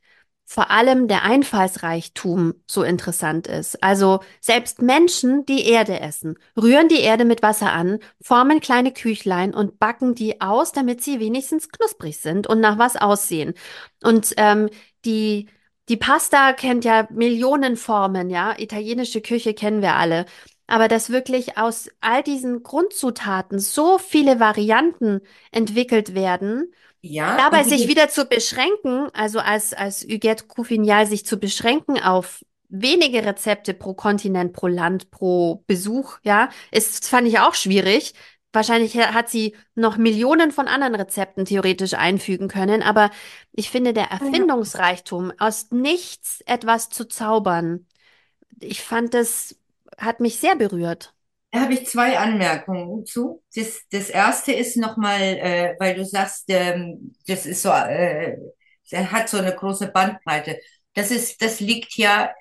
vor allem der Einfallsreichtum so interessant ist. Also selbst Menschen, die Erde essen, rühren die Erde mit Wasser an, formen kleine Küchlein und backen die aus, damit sie wenigstens knusprig sind und nach was aussehen. Und ähm, die die Pasta kennt ja Millionen Formen, ja. Italienische Küche kennen wir alle. Aber dass wirklich aus all diesen Grundzutaten so viele Varianten entwickelt werden, Ja, Dabei sich wieder zu beschränken, also als, als Huguette Couffignal sich zu beschränken auf wenige Rezepte pro Kontinent, pro Land, pro Besuch, ja, ist, fand ich auch schwierig. Wahrscheinlich hat sie noch Millionen von anderen Rezepten theoretisch einfügen können, aber ich finde, der Erfindungsreichtum, aus nichts etwas zu zaubern, ich fand, das hat mich sehr berührt. Da habe ich zwei Anmerkungen zu. Das, das erste ist nochmal, äh, weil du sagst, ähm, das ist so, äh, er hat so eine große Bandbreite. Das ist, das liegt ja,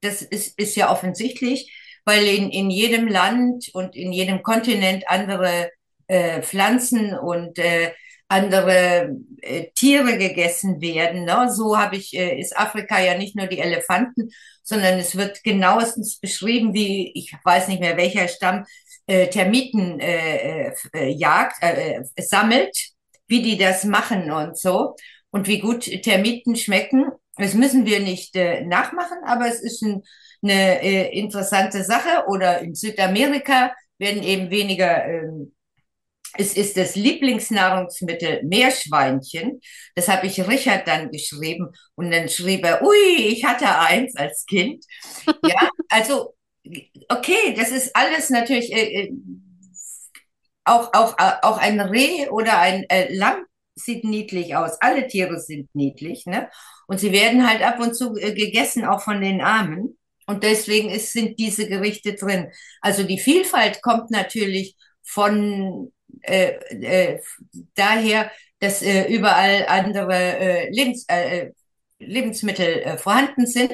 das ist, ist ja offensichtlich, weil in, in jedem Land und in jedem Kontinent andere äh, Pflanzen und äh, andere äh, Tiere gegessen werden. Ne? So habe ich, äh, ist Afrika ja nicht nur die Elefanten, sondern es wird genauestens beschrieben, wie, ich weiß nicht mehr welcher Stamm, äh, Termiten äh, äh, jagt, äh, äh, sammelt, wie die das machen und so und wie gut Termiten schmecken. Das müssen wir nicht äh, nachmachen, aber es ist ein, eine äh, interessante Sache. Oder in Südamerika werden eben weniger ähm, es ist das Lieblingsnahrungsmittel Meerschweinchen. Das habe ich Richard dann geschrieben und dann schrieb er, ui, ich hatte eins als Kind. Ja, also okay, das ist alles natürlich äh, äh, auch auch auch ein Reh oder ein äh, Lamm sieht niedlich aus. Alle Tiere sind niedlich, ne? Und sie werden halt ab und zu äh, gegessen, auch von den Armen. Und deswegen ist, sind diese Gerichte drin. Also die Vielfalt kommt natürlich von äh, äh, daher, dass äh, überall andere äh, Lebens, äh, Lebensmittel äh, vorhanden sind.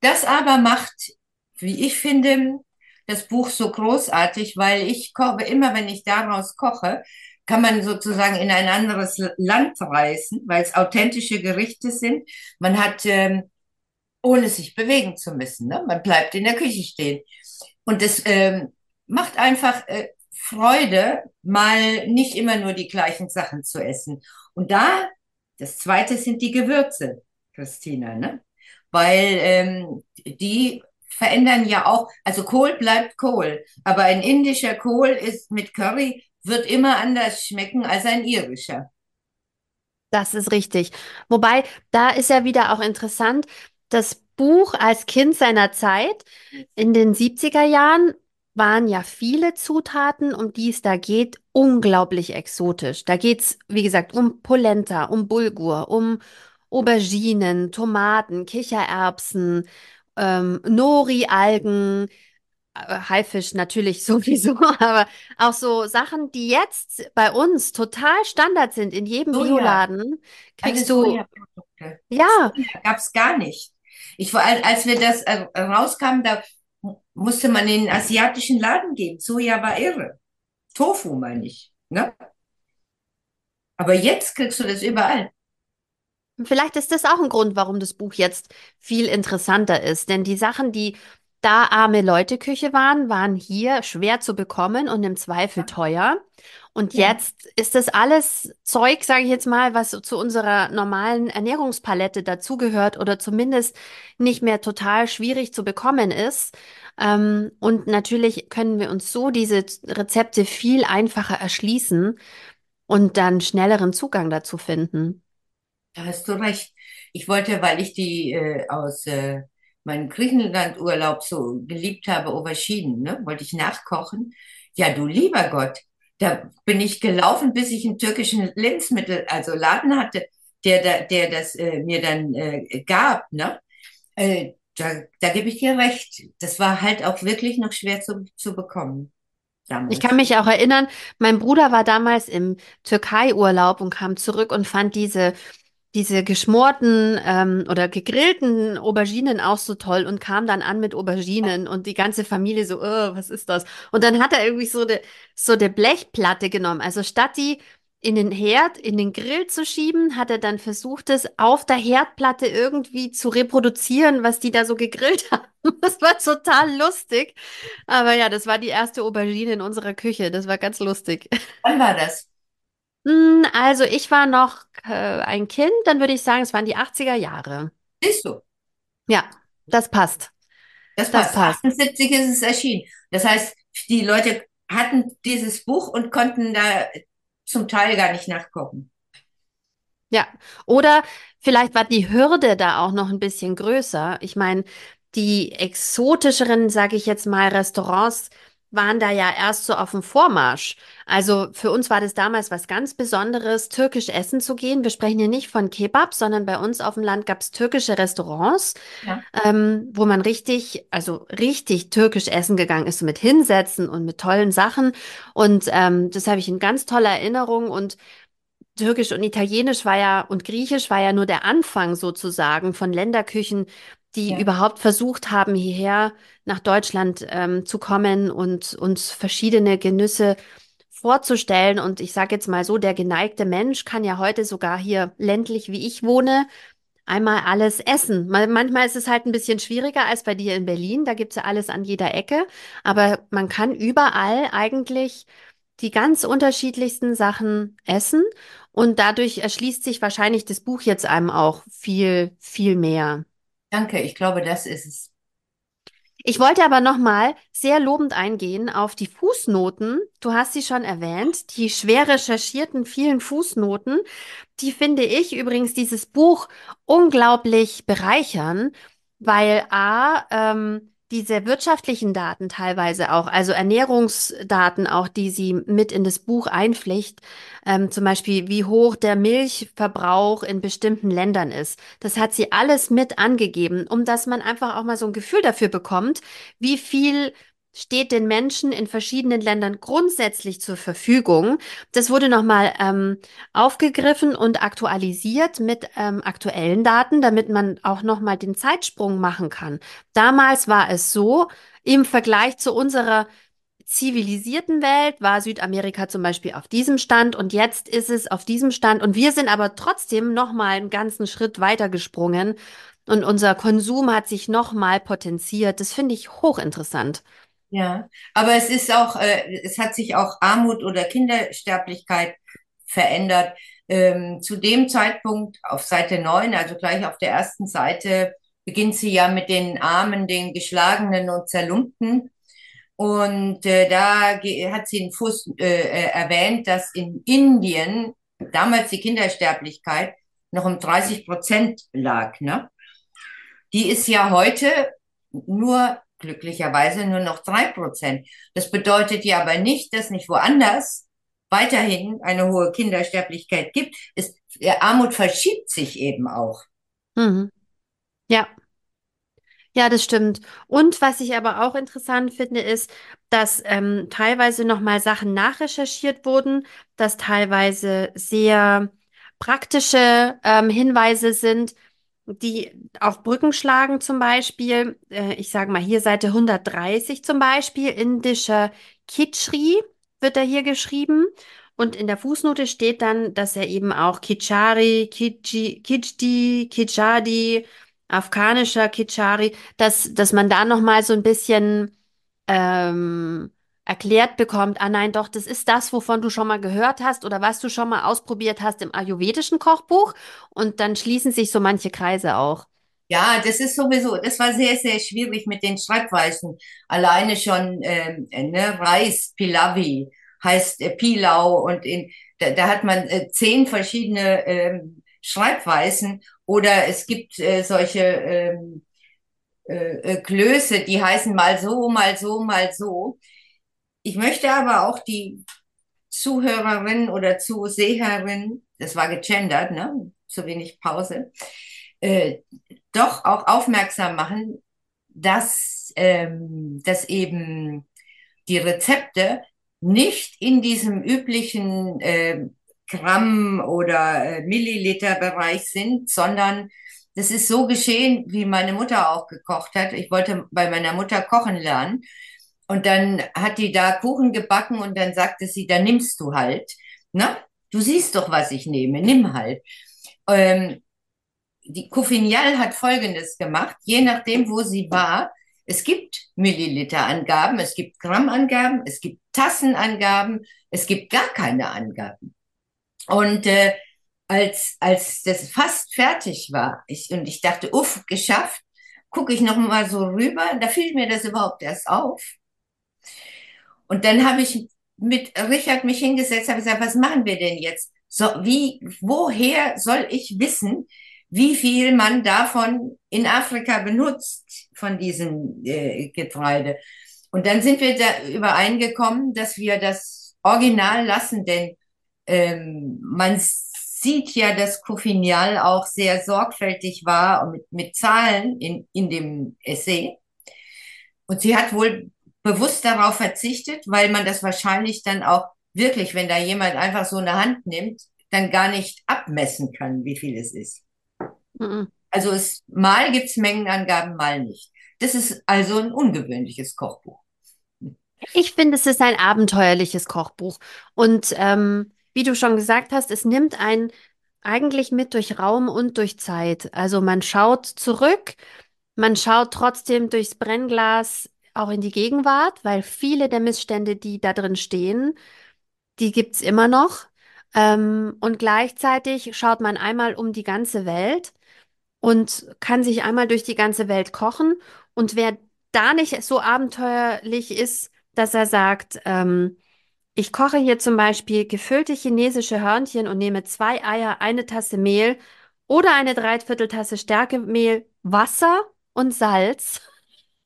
Das aber macht, wie ich finde, das Buch so großartig, weil ich koche, immer wenn ich daraus koche, kann man sozusagen in ein anderes Land reisen, weil es authentische Gerichte sind. Man hat, ähm, ohne sich bewegen zu müssen, ne? man bleibt in der Küche stehen. Und das ähm, macht einfach äh, Freude, mal nicht immer nur die gleichen Sachen zu essen. Und da, das zweite sind die Gewürze, Christina, ne? Weil ähm, die verändern ja auch, also Kohl bleibt Kohl, aber ein indischer Kohl ist mit Curry, wird immer anders schmecken als ein irischer. Das ist richtig. Wobei, da ist ja wieder auch interessant, das Buch als Kind seiner Zeit in den 70er Jahren waren ja viele Zutaten, um die es da geht, unglaublich exotisch. Da geht's, wie gesagt, um Polenta, um Bulgur, um Auberginen, Tomaten, Kichererbsen, ähm, Nori-Algen, äh, Haifisch natürlich sowieso, aber auch so Sachen, die jetzt bei uns total Standard sind in jedem Soja, Bioladen, kriegst du, Sojaprodukte. ja, Soja gab es gar nicht. Ich war, als wir das äh, rauskamen, da musste man in den asiatischen Laden gehen. Soja war irre. Tofu meine ich. Ne? Aber jetzt kriegst du das überall. Vielleicht ist das auch ein Grund, warum das Buch jetzt viel interessanter ist. Denn die Sachen, die da arme Leute-Küche waren, waren hier schwer zu bekommen und im Zweifel teuer. Und Ja. jetzt ist das alles Zeug, sage ich jetzt mal, was zu unserer normalen Ernährungspalette dazugehört oder zumindest nicht mehr total schwierig zu bekommen ist. Ähm, und natürlich können wir uns so diese Rezepte viel einfacher erschließen und dann schnelleren Zugang dazu finden. Da hast du recht. Ich wollte, weil ich die äh, aus äh, meinem Griechenland-Urlaub so geliebt habe, Auberginen, ne, wollte ich nachkochen. Ja, du lieber Gott, da bin ich gelaufen, bis ich einen türkischen Lebensmittel, also Laden hatte, der, da, der das äh, mir dann äh, gab, ne? Äh, da, da gebe ich dir recht. Das war halt auch wirklich noch schwer zu, zu bekommen Ich kann damals. mich auch erinnern, mein Bruder war damals im Türkei-Urlaub und kam zurück und fand diese, diese geschmorten ähm, oder gegrillten Auberginen auch so toll und kam dann an mit Auberginen und die ganze Familie so, oh, was ist das? Und dann hat er irgendwie so eine so eine Blechplatte genommen. Also statt die in den Herd, in den Grill zu schieben, hat er dann versucht, es auf der Herdplatte irgendwie zu reproduzieren, was die da so gegrillt haben. Das war total lustig. Aber ja, das war die erste Aubergine in unserer Küche. Das war ganz lustig. Wann war das? Hm, Also ich war noch äh, ein Kind, dann würde ich sagen, es waren die 80er Jahre. Siehst du? Ja, das passt. Das Das passt. passt. 78 ist es erschienen. Das heißt, die Leute hatten dieses Buch und konnten da zum Teil gar nicht nachgucken. Ja. Oder vielleicht war die Hürde da auch noch ein bisschen größer. Ich meine, die exotischeren, sage ich jetzt mal, Restaurants waren da ja erst so auf dem Vormarsch. Also für uns war das damals was ganz Besonderes, türkisch essen zu gehen. Wir sprechen hier nicht von Kebab, sondern bei uns auf dem Land gab es türkische Restaurants. Ja, ähm, wo man richtig, also richtig türkisch essen gegangen ist, so mit Hinsetzen und mit tollen Sachen. Und ähm, das habe ich in ganz toller Erinnerung. Und Türkisch und Italienisch war ja und Griechisch war ja nur der Anfang sozusagen von Länderküchen, die ja, überhaupt versucht haben, hierher nach Deutschland ähm, zu kommen und uns verschiedene Genüsse vorzustellen. Und ich sage jetzt mal so, der geneigte Mensch kann ja heute sogar hier ländlich, wie ich wohne, einmal alles essen. Man- Manchmal ist es halt ein bisschen schwieriger als bei dir in Berlin. Da gibt's ja alles an jeder Ecke. Aber man kann überall eigentlich die ganz unterschiedlichsten Sachen essen. Und dadurch erschließt sich wahrscheinlich das Buch jetzt einem auch viel, viel mehr. Danke. Ich glaube, das ist es. Ich wollte aber nochmal sehr lobend eingehen auf die Fußnoten. Du hast sie schon erwähnt, die schwer recherchierten vielen Fußnoten. Die finde ich übrigens dieses Buch unglaublich bereichern, weil A, ähm, diese wirtschaftlichen Daten teilweise auch, also Ernährungsdaten auch, die sie mit in das Buch einpflicht, ähm, zum Beispiel wie hoch der Milchverbrauch in bestimmten Ländern ist. Das hat sie alles mit angegeben, um dass man einfach auch mal so ein Gefühl dafür bekommt, wie viel steht den Menschen in verschiedenen Ländern grundsätzlich zur Verfügung. Das wurde nochmal ähm, aufgegriffen und aktualisiert mit ähm, aktuellen Daten, damit man auch nochmal den Zeitsprung machen kann. Damals war es so, im Vergleich zu unserer zivilisierten Welt war Südamerika zum Beispiel auf diesem Stand und jetzt ist es auf diesem Stand und wir sind aber trotzdem nochmal einen ganzen Schritt weiter gesprungen und unser Konsum hat sich nochmal potenziert. Das finde ich hochinteressant. Ja, aber es ist auch, äh, es hat sich auch Armut oder Kindersterblichkeit verändert. Ähm, zu dem Zeitpunkt auf Seite 9, also gleich auf der ersten Seite, beginnt sie ja mit den Armen, den Geschlagenen und Zerlumpten. Und äh, da hat sie in Fuß, äh, äh, erwähnt, dass in Indien damals die Kindersterblichkeit noch um 30 Prozent lag, ne? Die ist ja heute nur glücklicherweise nur noch drei Prozent. Das bedeutet ja aber nicht, dass nicht woanders weiterhin eine hohe Kindersterblichkeit gibt. Es, äh, Armut verschiebt sich eben auch. Mhm. Ja. Ja, das stimmt. Und was ich aber auch interessant finde, ist, dass ähm, teilweise nochmal Sachen nachrecherchiert wurden, dass teilweise sehr praktische ähm, Hinweise sind. Die auf Brücken schlagen zum Beispiel. Äh, ich sage mal hier Seite 130 zum Beispiel, indischer Kitschri wird er hier geschrieben. Und in der Fußnote steht dann, dass er eben auch Kichari, Kichi, Kichdi, Kichadi, afghanischer Kichari, dass, dass man da nochmal so ein bisschen ähm, erklärt bekommt, ah nein, doch, das ist das, wovon du schon mal gehört hast oder was du schon mal ausprobiert hast im ayurvedischen Kochbuch. Und dann schließen sich so manche Kreise auch. Ja, das ist sowieso, das war sehr, sehr schwierig mit den Schreibweisen. Alleine schon ähm, ne, Reis, Pilavi heißt äh, Pilau und in, da, da hat man äh, zehn verschiedene ähm, Schreibweisen oder es gibt äh, solche ähm, äh, äh, Klöße, die heißen mal so, mal so, mal so. Ich möchte aber auch die Zuhörerin oder Zuseherin, das war gegendert, ne? Zu wenig Pause, äh, doch auch aufmerksam machen, dass, ähm, dass eben die Rezepte nicht in diesem üblichen äh, Gramm- oder äh, Milliliter-Bereich sind, sondern das ist so geschehen, wie meine Mutter auch gekocht hat. Ich wollte bei meiner Mutter kochen lernen. Und dann hat die da Kuchen gebacken und dann sagte sie, da nimmst du halt. Na, du siehst doch, was ich nehme, nimm halt. Ähm, die Couffignal hat Folgendes gemacht, je nachdem, wo sie war. Es gibt Milliliterangaben, es gibt Grammangaben, es gibt Tassenangaben, es gibt gar keine Angaben. Und äh, als, als das fast fertig war ich, und ich dachte, uff, geschafft, gucke ich noch mal so rüber, da fiel mir das überhaupt erst auf. Und dann habe ich mit Richard mich hingesetzt, habe gesagt, was machen wir denn jetzt? So, wie, woher soll ich wissen, wie viel man davon in Afrika benutzt, von diesem äh, Getreide? Und dann sind wir da übereingekommen, dass wir das Original lassen, denn ähm, man sieht ja, dass Couffignal auch sehr sorgfältig war mit, mit Zahlen in, in dem Essay. Und sie hat wohl bewusst darauf verzichtet, weil man das wahrscheinlich dann auch wirklich, wenn da jemand einfach so eine Hand nimmt, dann gar nicht abmessen kann, wie viel es ist. Mhm. Also es, mal gibt's Mengenangaben, mal nicht. Das ist also ein ungewöhnliches Kochbuch. Ich finde, es ist ein abenteuerliches Kochbuch. Und ähm, wie du schon gesagt hast, es nimmt einen eigentlich mit durch Raum und durch Zeit. Also man schaut zurück, man schaut trotzdem durchs Brennglas auch in die Gegenwart, weil viele der Missstände, die da drin stehen, die gibt's immer noch. Ähm, und gleichzeitig schaut man einmal um die ganze Welt und kann sich einmal durch die ganze Welt kochen. Und wer da nicht so abenteuerlich ist, dass er sagt, ähm, ich koche hier zum Beispiel gefüllte chinesische Hörnchen und nehme zwei Eier, eine Tasse Mehl oder eine Dreivierteltasse Stärkemehl, Wasser und Salz.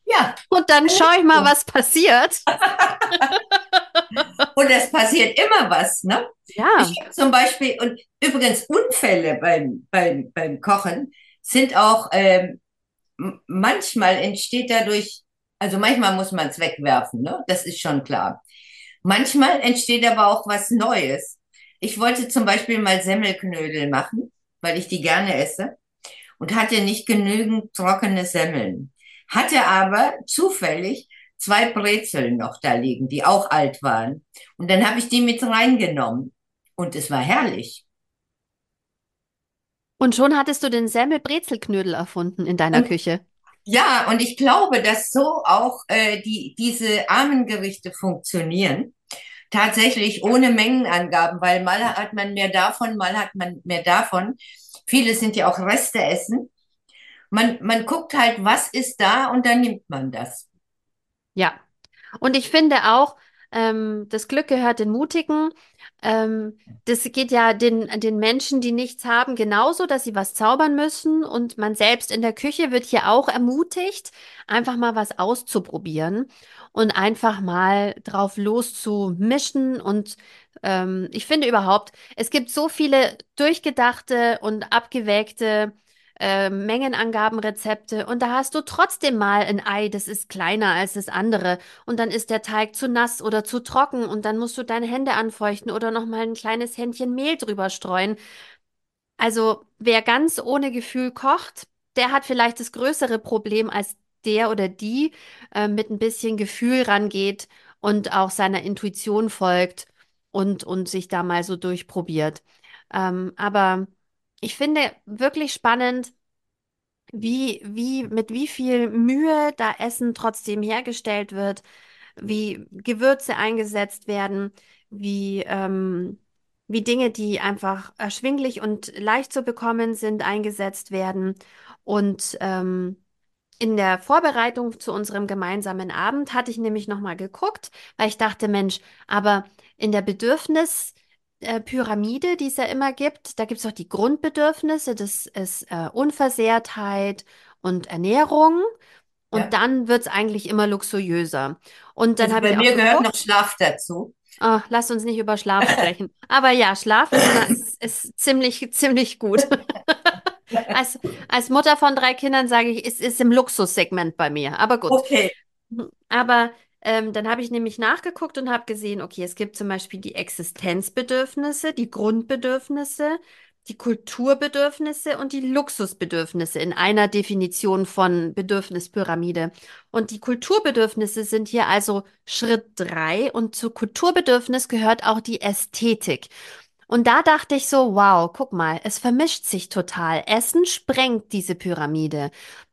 Ja. Und dann schaue ich mal, was passiert. und es passiert immer was, ne? Ja. Ich habe zum Beispiel, und übrigens Unfälle beim, beim, beim Kochen sind auch, ähm, manchmal entsteht dadurch, also manchmal muss man es wegwerfen, ne? Das ist schon klar. Manchmal entsteht aber auch was Neues. Ich wollte zum Beispiel mal Semmelknödel machen, weil ich die gerne esse und hatte nicht genügend trockene Semmeln. Hatte aber zufällig zwei Brezeln noch da liegen, die auch alt waren. Und dann habe ich die mit reingenommen. Und es war herrlich. Und schon hattest du den Semmel-Brezelknödel erfunden in deiner und, Küche. Ja, und ich glaube, dass so auch äh, die, diese armen Gerichte funktionieren tatsächlich ohne Mengenangaben, weil mal hat man mehr davon, mal hat man mehr davon. Viele sind ja auch Reste essen. Man, man guckt halt, was ist da und dann nimmt man das. Ja. Und ich finde auch, ähm, das Glück gehört den Mutigen. Ähm, das geht ja den, den Menschen, die nichts haben, genauso, dass sie was zaubern müssen. Und man selbst in der Küche wird hier auch ermutigt, einfach mal was auszuprobieren und einfach mal drauf loszumischen. Und ähm, ich finde überhaupt, es gibt so viele durchgedachte und abgewägte äh, Mengenangabenrezepte und da hast du trotzdem mal ein Ei, das ist kleiner als das andere und dann ist der Teig zu nass oder zu trocken und dann musst du deine Hände anfeuchten oder noch mal ein kleines Händchen Mehl drüber streuen. Also wer ganz ohne Gefühl kocht, der hat vielleicht das größere Problem als der oder die äh, mit ein bisschen Gefühl rangeht und auch seiner Intuition folgt und, und sich da mal so durchprobiert. Ähm, aber ich finde wirklich spannend, wie, wie, mit wie viel Mühe da Essen trotzdem hergestellt wird, wie Gewürze eingesetzt werden, wie, ähm, wie Dinge, die einfach erschwinglich und leicht zu bekommen sind, eingesetzt werden. Und ähm, in der Vorbereitung zu unserem gemeinsamen Abend hatte ich nämlich nochmal geguckt, weil ich dachte, Mensch, aber in der Bedürfnispyramide, die es ja immer gibt, da gibt es auch die Grundbedürfnisse, das ist äh, Unversehrtheit und Ernährung. Und Ja. dann wird es eigentlich immer luxuriöser. Und dann Also habe bei ich auch mir gehört noch geguckt, Schlaf dazu. ah, lass uns nicht über Schlaf sprechen. Aber ja, Schlaf ist ist, ist ziemlich, ziemlich gut. Als, als Mutter von drei Kindern sage ich, es ist im Luxussegment bei mir. Aber gut. Okay, Mhm. Aber ähm, dann habe ich nämlich nachgeguckt und habe gesehen, okay, es gibt zum Beispiel die Existenzbedürfnisse, die Grundbedürfnisse, die Kulturbedürfnisse und die Luxusbedürfnisse in einer Definition von Bedürfnispyramide. Und die Kulturbedürfnisse sind hier also Schritt drei und zu Kulturbedürfnis gehört auch die Ästhetik. Und da dachte ich so, wow, guck mal, es vermischt sich total. Essen sprengt diese Pyramide.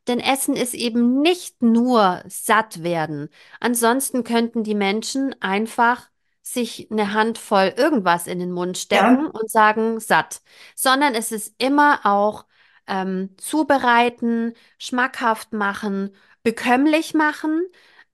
Denn Essen ist eben nicht nur satt werden. Ansonsten könnten die Menschen einfach sich eine Handvoll irgendwas in den Mund ja, stecken und sagen satt. Sondern es ist immer auch ähm, zubereiten, schmackhaft machen, bekömmlich machen,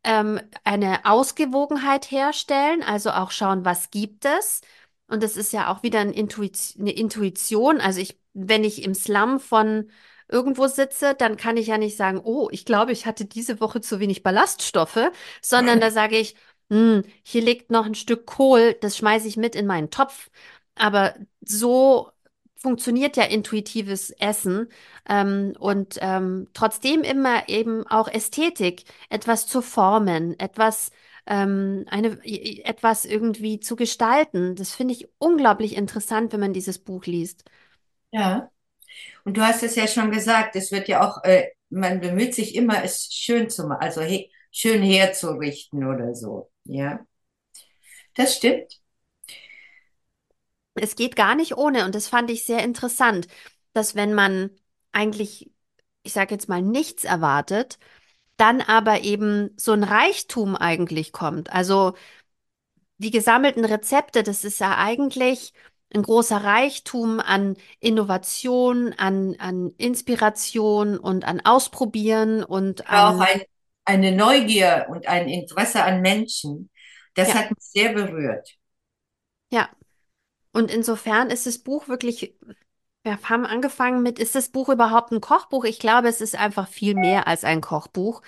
ähm, eine Ausgewogenheit herstellen, also auch schauen, was gibt es. Und das ist ja auch wieder ein Intuit eine Intuition. Also ich, wenn ich im Slum von irgendwo sitze, dann kann ich ja nicht sagen, oh, ich glaube, ich hatte diese Woche zu wenig Ballaststoffe, sondern da sage ich, hm, hier liegt noch ein Stück Kohl, das schmeiße ich mit in meinen Topf. Aber so funktioniert ja intuitives Essen ähm, und ähm, trotzdem immer eben auch Ästhetik, etwas zu formen, etwas ähm, eine, etwas irgendwie zu gestalten. Das finde ich unglaublich interessant, wenn man dieses Buch liest. ja. Und du hast es ja schon gesagt, es wird ja auch, äh, man bemüht sich immer, es schön zu machen, also he schön herzurichten oder so. Ja, das stimmt. Es geht gar nicht ohne und das fand ich sehr interessant, dass wenn man eigentlich, ich sage jetzt mal, nichts erwartet, dann aber eben so ein Reichtum eigentlich kommt. Also die gesammelten Rezepte, das ist ja eigentlich ein großer Reichtum an Innovation, an, an Inspiration und an Ausprobieren und Aber auch an, ein, eine Neugier und ein Interesse an Menschen, das ja, hat mich sehr berührt. ja. Und insofern ist das Buch wirklich, wir haben angefangen mit, ist das Buch überhaupt ein Kochbuch? Ich glaube, es ist einfach viel mehr als ein Kochbuch,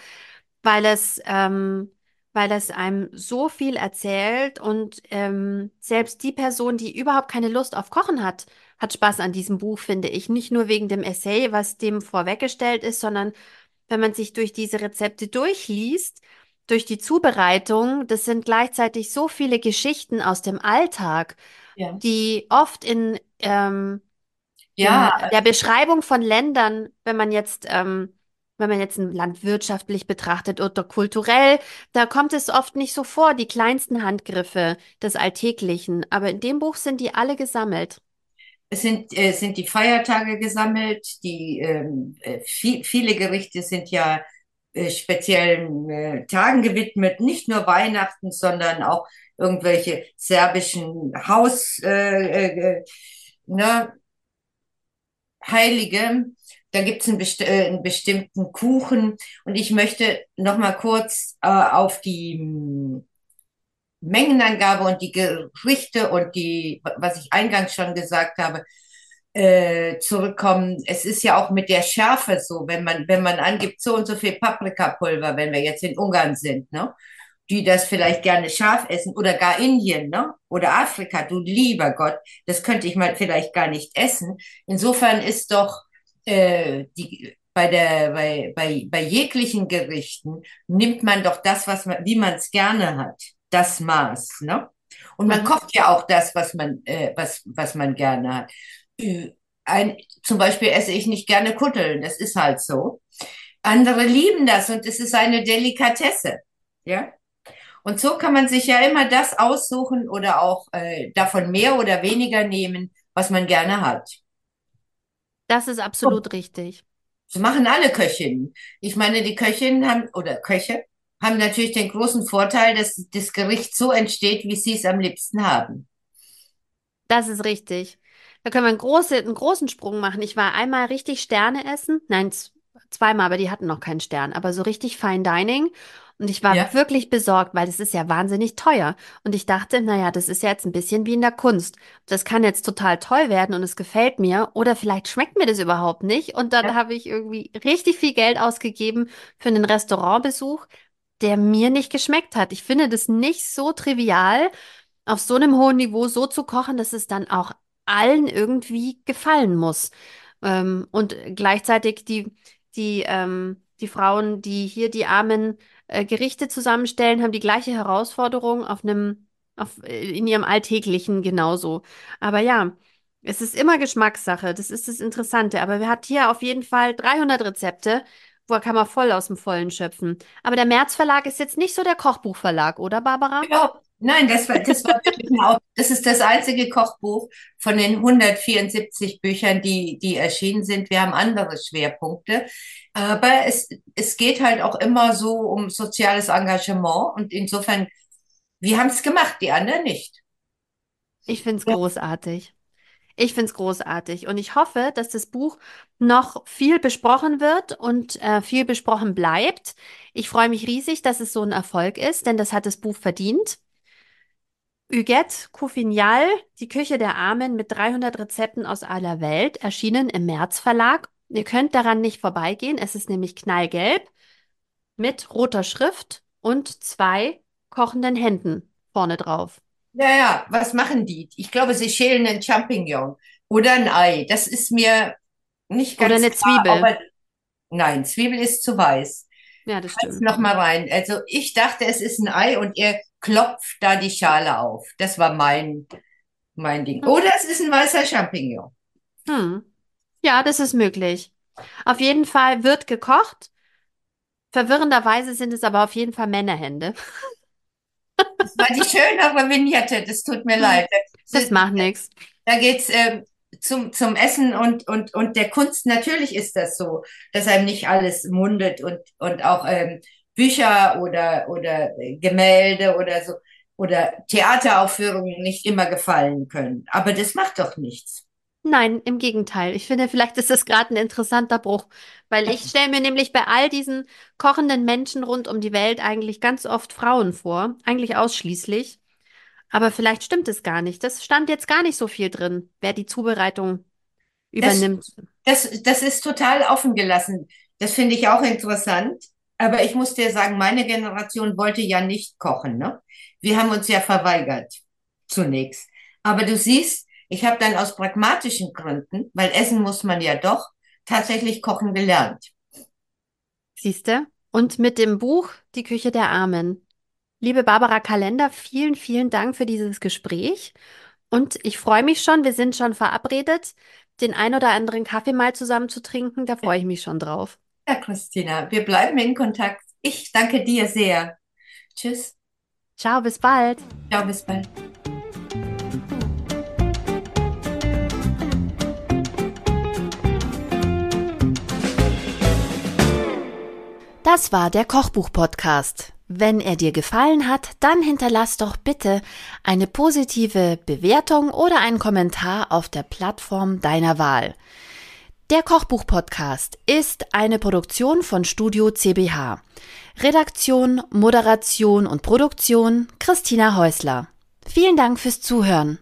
weil es, ähm, weil es einem so viel erzählt und ähm, selbst die Person, die überhaupt keine Lust auf Kochen hat, hat Spaß an diesem Buch, finde ich. Nicht nur wegen dem Essay, was dem vorweggestellt ist, sondern wenn man sich durch diese Rezepte durchliest, durch die Zubereitung, das sind gleichzeitig so viele Geschichten aus dem Alltag Ja. die oft in, ähm, Ja, der Beschreibung von Ländern, wenn man jetzt, ähm, wenn man jetzt ein Land wirtschaftlich betrachtet oder kulturell, da kommt es oft nicht so vor, die kleinsten Handgriffe des Alltäglichen. Aber in dem Buch sind die alle gesammelt. es sind, äh, sind die Feiertage gesammelt, die ähm, äh, viel, viele Gerichte sind ja äh, speziellen äh, Tagen gewidmet, nicht nur Weihnachten, sondern auch irgendwelche serbischen Haus, äh, äh, ne, Heilige. Da gibt es einen, best äh, einen bestimmten Kuchen. Und ich möchte noch mal kurz äh, auf die mh, Mengenangabe und die Gerichte und die, was ich eingangs schon gesagt habe, äh, zurückkommen. Es ist ja auch mit der Schärfe so, wenn man, wenn man angibt, so und so viel Paprikapulver, wenn wir jetzt in Ungarn sind, ne? Die das vielleicht gerne scharf essen oder gar Indien, ne? Oder Afrika, du lieber Gott, das könnte ich mal vielleicht gar nicht essen. Insofern ist doch äh, die bei der bei, bei, bei jeglichen Gerichten nimmt man doch das, was man, wie man es gerne hat, das Maß, ne? Und man Mhm. kocht ja auch das, was man, äh, was, was man gerne hat. ein, zum Beispiel esse ich nicht gerne Kutteln, das ist halt so. Andere lieben das und es ist eine Delikatesse. Ja. Und so kann man sich ja immer das aussuchen oder auch äh, davon mehr oder weniger nehmen, was man gerne hat. Das ist absolut richtig. Das machen alle Köchinnen. Ich meine, die Köchinnen haben, oder Köche, haben natürlich den großen Vorteil, dass das Gericht so entsteht, wie sie es am liebsten haben. Das ist richtig. Da können wir einen, große, einen großen Sprung machen. Ich war einmal richtig Sterne essen. Nein, zweimal, aber die hatten noch keinen Stern. Aber so richtig Fine Dining. Und ich war Ja, wirklich besorgt, weil das ist ja wahnsinnig teuer. Und ich dachte, naja, das ist ja jetzt ein bisschen wie in der Kunst. Das kann jetzt total toll werden und es gefällt mir. Oder vielleicht schmeckt mir das überhaupt nicht. Und dann ja, habe ich irgendwie richtig viel Geld ausgegeben für einen Restaurantbesuch, der mir nicht geschmeckt hat. Ich finde das nicht so trivial, auf so einem hohen Niveau so zu kochen, dass es dann auch allen irgendwie gefallen muss. Ähm, und gleichzeitig die, die, ähm, die Frauen, die hier die armen äh, Gerichte zusammenstellen, haben die gleiche Herausforderung auf einem, auf, äh, in ihrem Alltäglichen genauso. Aber ja, es ist immer Geschmackssache. Das ist das Interessante. Aber wir hat hier auf jeden Fall 300 Rezepte. Wo kann man voll aus dem Vollen schöpfen. Aber der März Verlag ist jetzt nicht so der Kochbuchverlag, oder Barbara? genau. Nein, das war, das war wirklich eine, das ist das einzige Kochbuch von den 174 Büchern, die, die erschienen sind. Wir haben andere Schwerpunkte. Aber es, es geht halt auch immer so um soziales Engagement und insofern, wir haben es gemacht, die anderen nicht. Ich find's großartig. Ich find's großartig. Und ich hoffe, dass das Buch noch viel besprochen wird und äh, viel besprochen bleibt. Ich freue mich riesig, dass es so ein Erfolg ist, denn das hat das Buch verdient. Huguette Couffignal, Die Küche der Armen mit 300 Rezepten aus aller Welt, erschienen im März Verlag. Ihr könnt daran nicht vorbeigehen. Es ist nämlich knallgelb mit roter Schrift und zwei kochenden Händen vorne drauf. Ja, ja, was machen die? Ich glaube, sie schälen einen Champignon oder ein Ei. Das ist mir nicht Oder ganz eine klar, Zwiebel. aber nein, Zwiebel ist zu weiß. Ja, das stimmt. noch mal rein. Also ich dachte, es ist ein Ei und er klopft da die Schale auf. Das war mein, mein Ding. Oder es ist ein weißer Champignon. Hm. Ja, das ist möglich. Auf jeden Fall wird gekocht. Verwirrenderweise sind es aber auf jeden Fall Männerhände. Das war die schönere Vignette. Das tut mir Hm. leid. Das macht nichts. Da geht's ähm, zum, zum Essen und, und, und der Kunst. Natürlich ist das so, dass einem nicht alles mundet und, und auch ähm, Bücher oder, oder Gemälde oder so oder Theateraufführungen nicht immer gefallen können. Aber das macht doch nichts. Nein, im Gegenteil. Ich finde, vielleicht ist das gerade ein interessanter Bruch, weil ich stelle mir nämlich bei all diesen kochenden Menschen rund um die Welt eigentlich ganz oft Frauen vor, eigentlich ausschließlich. Aber vielleicht stimmt es gar nicht. Das stand jetzt gar nicht so viel drin, wer die Zubereitung Das, übernimmt. das, das ist total offen gelassen. Das finde ich auch interessant. Aber ich muss dir sagen, meine Generation wollte ja nicht kochen, ne? Wir haben uns ja verweigert, zunächst. Aber du siehst, ich habe dann aus pragmatischen Gründen, weil essen muss man ja doch, tatsächlich kochen gelernt. Siehste? Und mit dem Buch Die Küche der Armen. Liebe Barbara Kalender, vielen, vielen Dank für dieses Gespräch. Und ich freue mich schon, wir sind schon verabredet, den ein oder anderen Kaffee mal zusammen zu trinken. Da freue ich mich schon drauf. Ja, Christina, wir bleiben in Kontakt. Ich danke dir sehr. Tschüss. Ciao, bis bald. Ciao, bis bald. Das war der Kochbuch-Podcast. Wenn er dir gefallen hat, dann hinterlass doch bitte eine positive Bewertung oder einen Kommentar auf der Plattform deiner Wahl. Der Kochbuch-Podcast ist eine Produktion von Studio CBH. Redaktion, Moderation und Produktion Christina Häusler. Vielen Dank fürs Zuhören.